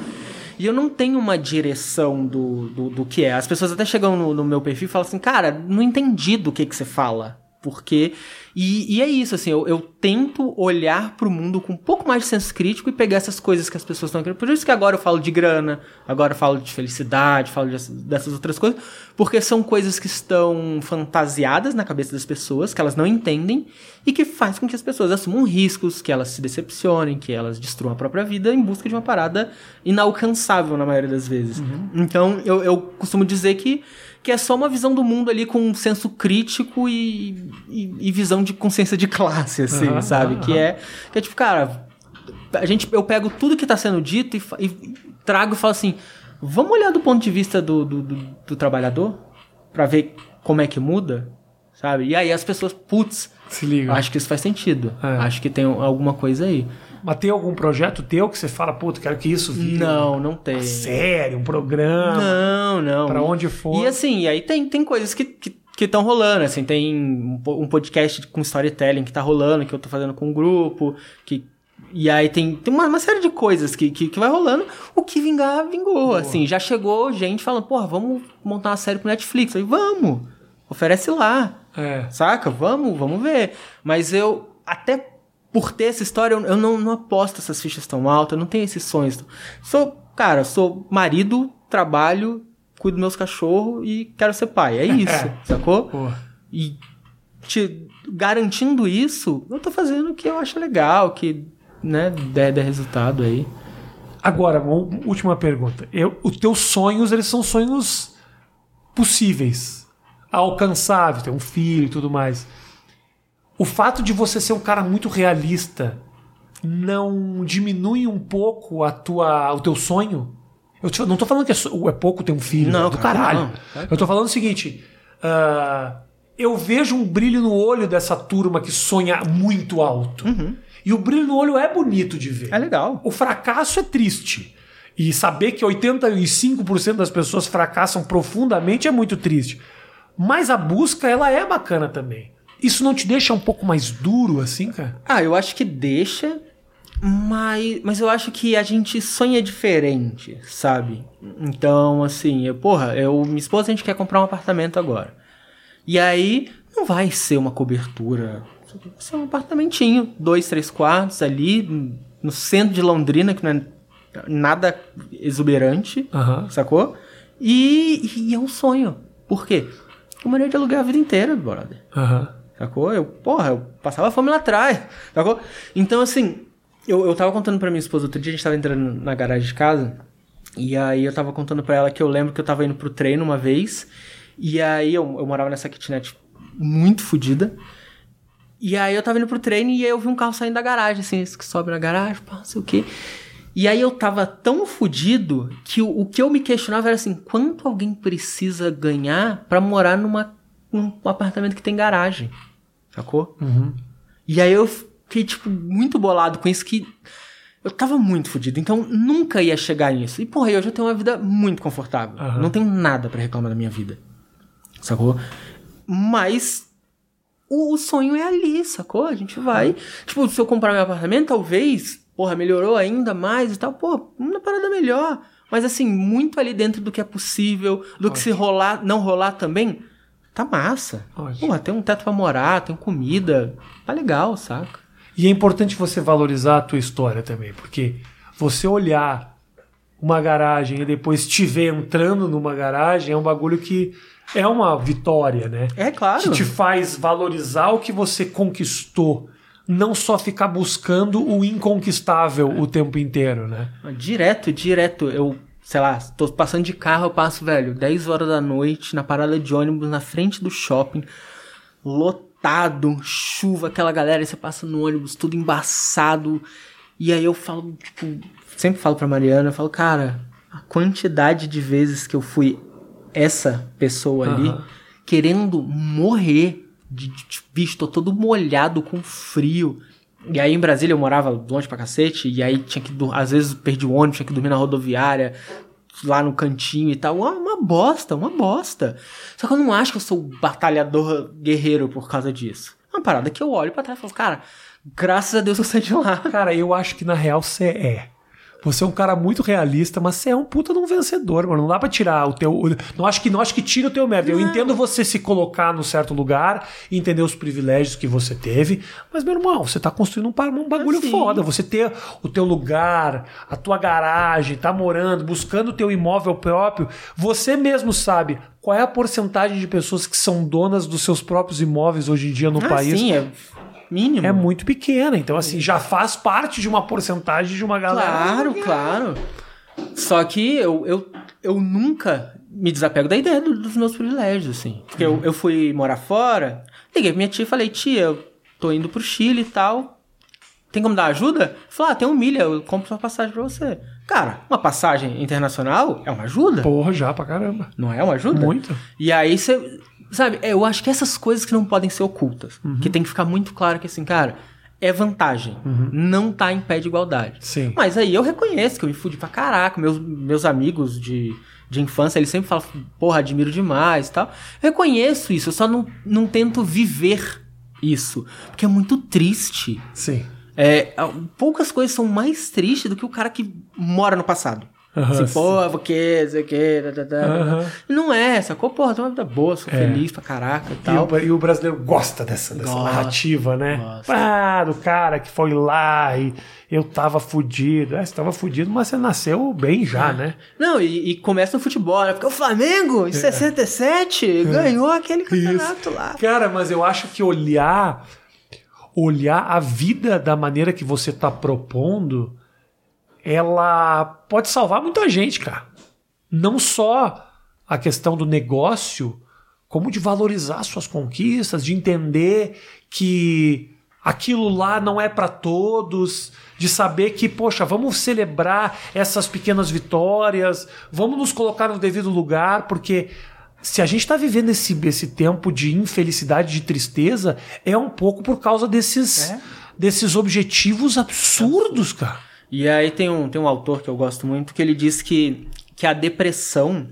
Speaker 2: E eu não tenho uma direção do, do, do que é. As pessoas até chegam no, no meu perfil e falam assim, cara, não entendi do que, que você fala. Porque e, e, é isso, assim, eu, eu tento olhar para o mundo com um pouco mais de senso crítico e pegar essas coisas que as pessoas estão querendo. Por isso que agora eu falo de grana, agora eu falo de felicidade, falo de, dessas outras coisas, porque são coisas que estão fantasiadas na cabeça das pessoas, que elas não entendem, e que faz com que as pessoas assumam riscos, que elas se decepcionem, que elas destruam a própria vida em busca de uma parada inalcançável na maioria das vezes. Uhum. Então, eu, eu costumo dizer que que é só uma visão do mundo ali com um senso crítico e, e, e visão de consciência de classe, assim, uhum, sabe? Uhum. Que, é, que é tipo, cara, a gente, eu pego tudo que está sendo dito e, e, trago e falo assim, vamos olhar do ponto de vista do, do, do, do trabalhador para ver como é que muda, sabe? E aí as pessoas, putz,
Speaker 1: se liga.
Speaker 2: Acho que isso faz sentido. É. Acho que tem alguma coisa aí.
Speaker 1: Mas tem algum projeto teu que você fala, puta, quero que isso vire?
Speaker 2: Não, não tem.
Speaker 1: Série, um programa?
Speaker 2: Não, não.
Speaker 1: Pra onde for.
Speaker 2: E assim, aí tem, tem coisas que, que que estão rolando, assim, tem um podcast com storytelling que tá rolando, que eu tô fazendo com um grupo, que e aí tem, tem uma, uma série de coisas que, que, que, vai rolando. O que vingar, vingou. Boa. Assim, já chegou gente falando, porra, vamos montar uma série pro Netflix. Aí, vamos, oferece lá. É. Saca? Vamos, vamos ver. Mas eu, até por ter essa história, eu, não, não aposto essas fichas tão altas, eu não tenho esses sonhos. Sou, cara, sou marido, trabalho, cuido dos meus cachorros e quero ser pai. É isso, sacou? Porra. E te garantindo isso, eu tô fazendo o que eu acho legal, que né, der, der resultado aí.
Speaker 1: Agora, última pergunta. Eu, os teus sonhos, eles são sonhos possíveis, alcançáveis, ter um filho e tudo mais. O fato de você ser um cara muito realista não diminui um pouco a tua, o teu sonho? Eu te, não tô falando que é, é, pouco ter um filho.
Speaker 2: Não,
Speaker 1: do caralho. Não. Eu tô falando o seguinte. Uh, eu vejo um brilho no olho dessa turma que sonha muito alto. Uhum. E o brilho no olho é bonito de ver.
Speaker 2: É legal.
Speaker 1: O fracasso é triste. E saber que 85% das pessoas fracassam profundamente é muito triste. Mas a busca, ela é bacana também. Isso não te deixa um pouco mais duro, assim, cara?
Speaker 2: Ah, eu acho que deixa, mas, mas eu acho que a gente sonha diferente, sabe? Então, assim, eu, porra, eu, minha esposa, a gente quer comprar um apartamento agora. E aí, não vai ser uma cobertura. Vai ser um apartamentinho, dois, três quartos ali, no centro de Londrina, que não é nada exuberante,
Speaker 1: Aham.
Speaker 2: sacou? E, e é um sonho. Por quê? Eu morei de aluguel a vida inteira, brother.
Speaker 1: Aham.
Speaker 2: Sacou? Eu, porra, eu passava fome lá atrás. Sacou? Então, assim, eu, eu tava contando pra minha esposa outro dia, a gente tava entrando na garagem de casa. E aí eu tava contando pra ela que eu lembro que eu tava indo pro treino uma vez. E aí eu, eu morava nessa kitnet muito fodida. E aí eu tava indo pro treino e aí eu vi um carro saindo da garagem, assim, esse que sobe na garagem, pá, não sei o quê. E aí eu tava tão fudido que o, o que eu me questionava era assim, quanto alguém precisa ganhar pra morar numa, num apartamento que tem garagem? Sacou?
Speaker 1: Uhum.
Speaker 2: E aí eu fiquei, tipo, muito bolado com isso que eu tava muito fudido. Então nunca ia chegar nisso. E, porra, eu já tenho uma vida muito confortável.
Speaker 1: Aham.
Speaker 2: Não tenho nada pra reclamar da minha vida. Sacou? Mas o, o sonho é ali, sacou? A gente vai. Tipo, se eu comprar meu apartamento, talvez, porra, melhorou ainda mais e tal. Pô, uma parada melhor. Mas assim, muito ali dentro do que é possível, do que se rolar, não rolar também, tá massa.
Speaker 1: Ótimo.
Speaker 2: Porra, tem um teto pra morar, tem comida. Tá legal, saca?
Speaker 1: E é importante você valorizar a tua história também, porque você olhar uma garagem e depois te ver entrando numa garagem é um bagulho que é uma vitória, né?
Speaker 2: É claro.
Speaker 1: Que te faz valorizar o que você conquistou, não só ficar buscando o inconquistável o tempo inteiro, né?
Speaker 2: Direto, direto. Eu, sei lá, tô passando de carro, eu passo, velho, 10 horas da noite, na parada de ônibus, na frente do shopping, lotado, chuva, aquela galera, você passa no ônibus, tudo embaçado. E aí eu falo, tipo, sempre falo pra Mariana, eu falo, cara, a quantidade de vezes que eu fui essa pessoa ali,
Speaker 1: Aham.
Speaker 2: querendo morrer. De, de, de- bicho, tô todo molhado com frio. E aí em Brasília eu morava longe pra cacete, e aí tinha que. Às vezes perdi o ônibus, tinha que dormir na rodoviária, lá no cantinho e tal. Uma, uma bosta, uma bosta. Só que eu não acho que eu sou batalhador guerreiro por causa disso. É uma parada que eu olho pra trás e falo, cara, graças a Deus eu saí de lá.
Speaker 1: Cara, eu acho que na real você é. Você é um cara muito realista, mas você é um puta de um vencedor, mano. Não dá pra tirar o teu. Não acho que não acho que tira o teu mérito. Eu entendo você se colocar num certo lugar e entender os privilégios que você teve. Mas, meu irmão, você tá construindo um, um bagulho
Speaker 2: Assim.
Speaker 1: foda. Você ter o teu lugar, a tua garagem, tá morando, buscando o teu imóvel próprio. Você mesmo sabe qual é a porcentagem de pessoas que são donas dos seus próprios imóveis hoje em dia no
Speaker 2: Ah,
Speaker 1: país.
Speaker 2: sim, é mínimo.
Speaker 1: É muito pequena. Então, assim, já faz parte de uma porcentagem de uma galera.
Speaker 2: Claro, claro. Só que eu, eu, eu nunca me desapego da ideia do- dos meus privilégios, assim. Porque eu, eu fui morar fora, liguei pra minha tia e falei, tia, eu tô indo pro Chile e tal. Tem como dar ajuda? Falei, ah, tem um milha, eu compro uma passagem pra você. Cara, uma passagem internacional é uma ajuda?
Speaker 1: Porra, já pra caramba.
Speaker 2: Não é uma ajuda?
Speaker 1: Muito.
Speaker 2: E aí você. Sabe, é, eu acho que essas coisas que não podem ser ocultas.
Speaker 1: Uhum.
Speaker 2: Que tem que ficar muito claro que, assim, cara, é vantagem. Não tá em pé de igualdade.
Speaker 1: Sim.
Speaker 2: Mas aí eu reconheço que eu me fudi pra caraca. Meus, meus amigos de, de infância, eles sempre falam, porra, admiro demais e tal. Eu reconheço isso, eu só não, não tento viver isso. Porque é muito triste.
Speaker 1: Sim.
Speaker 2: É, poucas coisas são mais tristes do que o cara que mora no passado. Assim,
Speaker 1: sim.
Speaker 2: pô, porque, sei o que, tá, tá, tá. Não é, sacou? Porra, tem uma vida boa, sou
Speaker 1: É.
Speaker 2: feliz pra caraca e
Speaker 1: E
Speaker 2: tal.
Speaker 1: o, e o brasileiro gosta dessa, dessa
Speaker 2: Gosta,
Speaker 1: narrativa, né?
Speaker 2: gosta.
Speaker 1: Ah, do cara que foi lá e eu tava fudido. É, você tava fudido, mas você nasceu bem já, né?
Speaker 2: Não, e, e começa no futebol, né? Porque o Flamengo, em 67, ganhou aquele campeonato lá.
Speaker 1: Cara, mas eu acho que olhar olhar a vida da maneira que você tá propondo, ela pode salvar muita gente, cara. Não só a questão do negócio, como de valorizar suas conquistas, de entender que aquilo lá não é para todos, de saber que, poxa, vamos celebrar essas pequenas vitórias, vamos nos colocar no devido lugar, porque se a gente está vivendo esse, esse tempo de infelicidade, de tristeza, é um pouco por causa desses,
Speaker 2: É.
Speaker 1: desses objetivos absurdos, cara.
Speaker 2: E aí tem um, tem um autor que eu gosto muito que ele diz que, que a depressão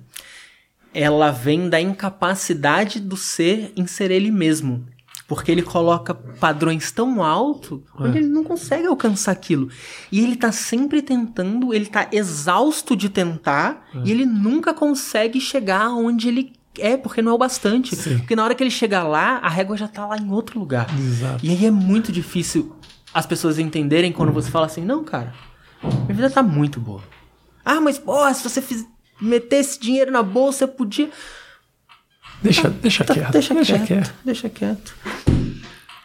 Speaker 2: ela vem da incapacidade do ser em ser ele mesmo. Porque ele coloca padrões tão alto onde
Speaker 1: É.
Speaker 2: ele não consegue alcançar aquilo. E ele tá sempre tentando, ele tá exausto de tentar
Speaker 1: É.
Speaker 2: e ele nunca consegue chegar onde ele é, porque não é o bastante.
Speaker 1: Sim.
Speaker 2: Porque na hora que ele chegar lá, a régua já tá lá em outro lugar.
Speaker 1: Exato.
Speaker 2: E aí é muito difícil as pessoas entenderem quando você fala assim, não, cara, minha vida tá muito boa. Ah, mas porra, se você fiz, meter esse dinheiro na bolsa, eu podia.
Speaker 1: Deixa, deixa
Speaker 2: Tá,
Speaker 1: quieto.
Speaker 2: deixa,
Speaker 1: deixa
Speaker 2: quieto,
Speaker 1: quieto.
Speaker 2: Deixa quieto.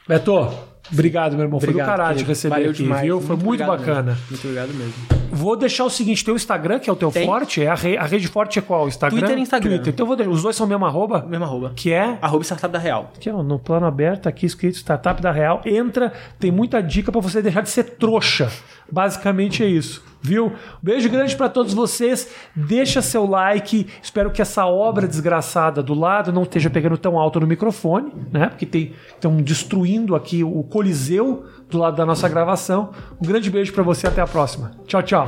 Speaker 1: Beto, obrigado, meu irmão. Foi do
Speaker 2: Obrigado,
Speaker 1: caralho te receber
Speaker 2: Valeu
Speaker 1: aqui,
Speaker 2: demais.
Speaker 1: viu? Foi muito
Speaker 2: obrigado
Speaker 1: bacana.
Speaker 2: mesmo. Muito obrigado mesmo.
Speaker 1: Vou deixar o seguinte: teu Instagram, que é o teu
Speaker 2: Tem.
Speaker 1: forte, é a, re- a rede forte é qual? Instagram?
Speaker 2: Twitter e Instagram.
Speaker 1: Twitter. Então eu vou deixar. Os dois são mesmo arroba?
Speaker 2: Mesmo arroba.
Speaker 1: Que é?
Speaker 2: Arroba Startup da Real.
Speaker 1: Aqui, ó, no plano aberto, aqui escrito Startup da Real. Entra, tem muita dica pra você deixar de ser trouxa. Basicamente é isso, viu? Beijo grande pra todos vocês. Deixa seu like. Espero que essa obra desgraçada do lado não esteja pegando tão alto no microfone, né? Porque tem estão destruindo aqui o coliseu do lado da nossa gravação. Um grande beijo pra você, até a próxima. Tchau, tchau.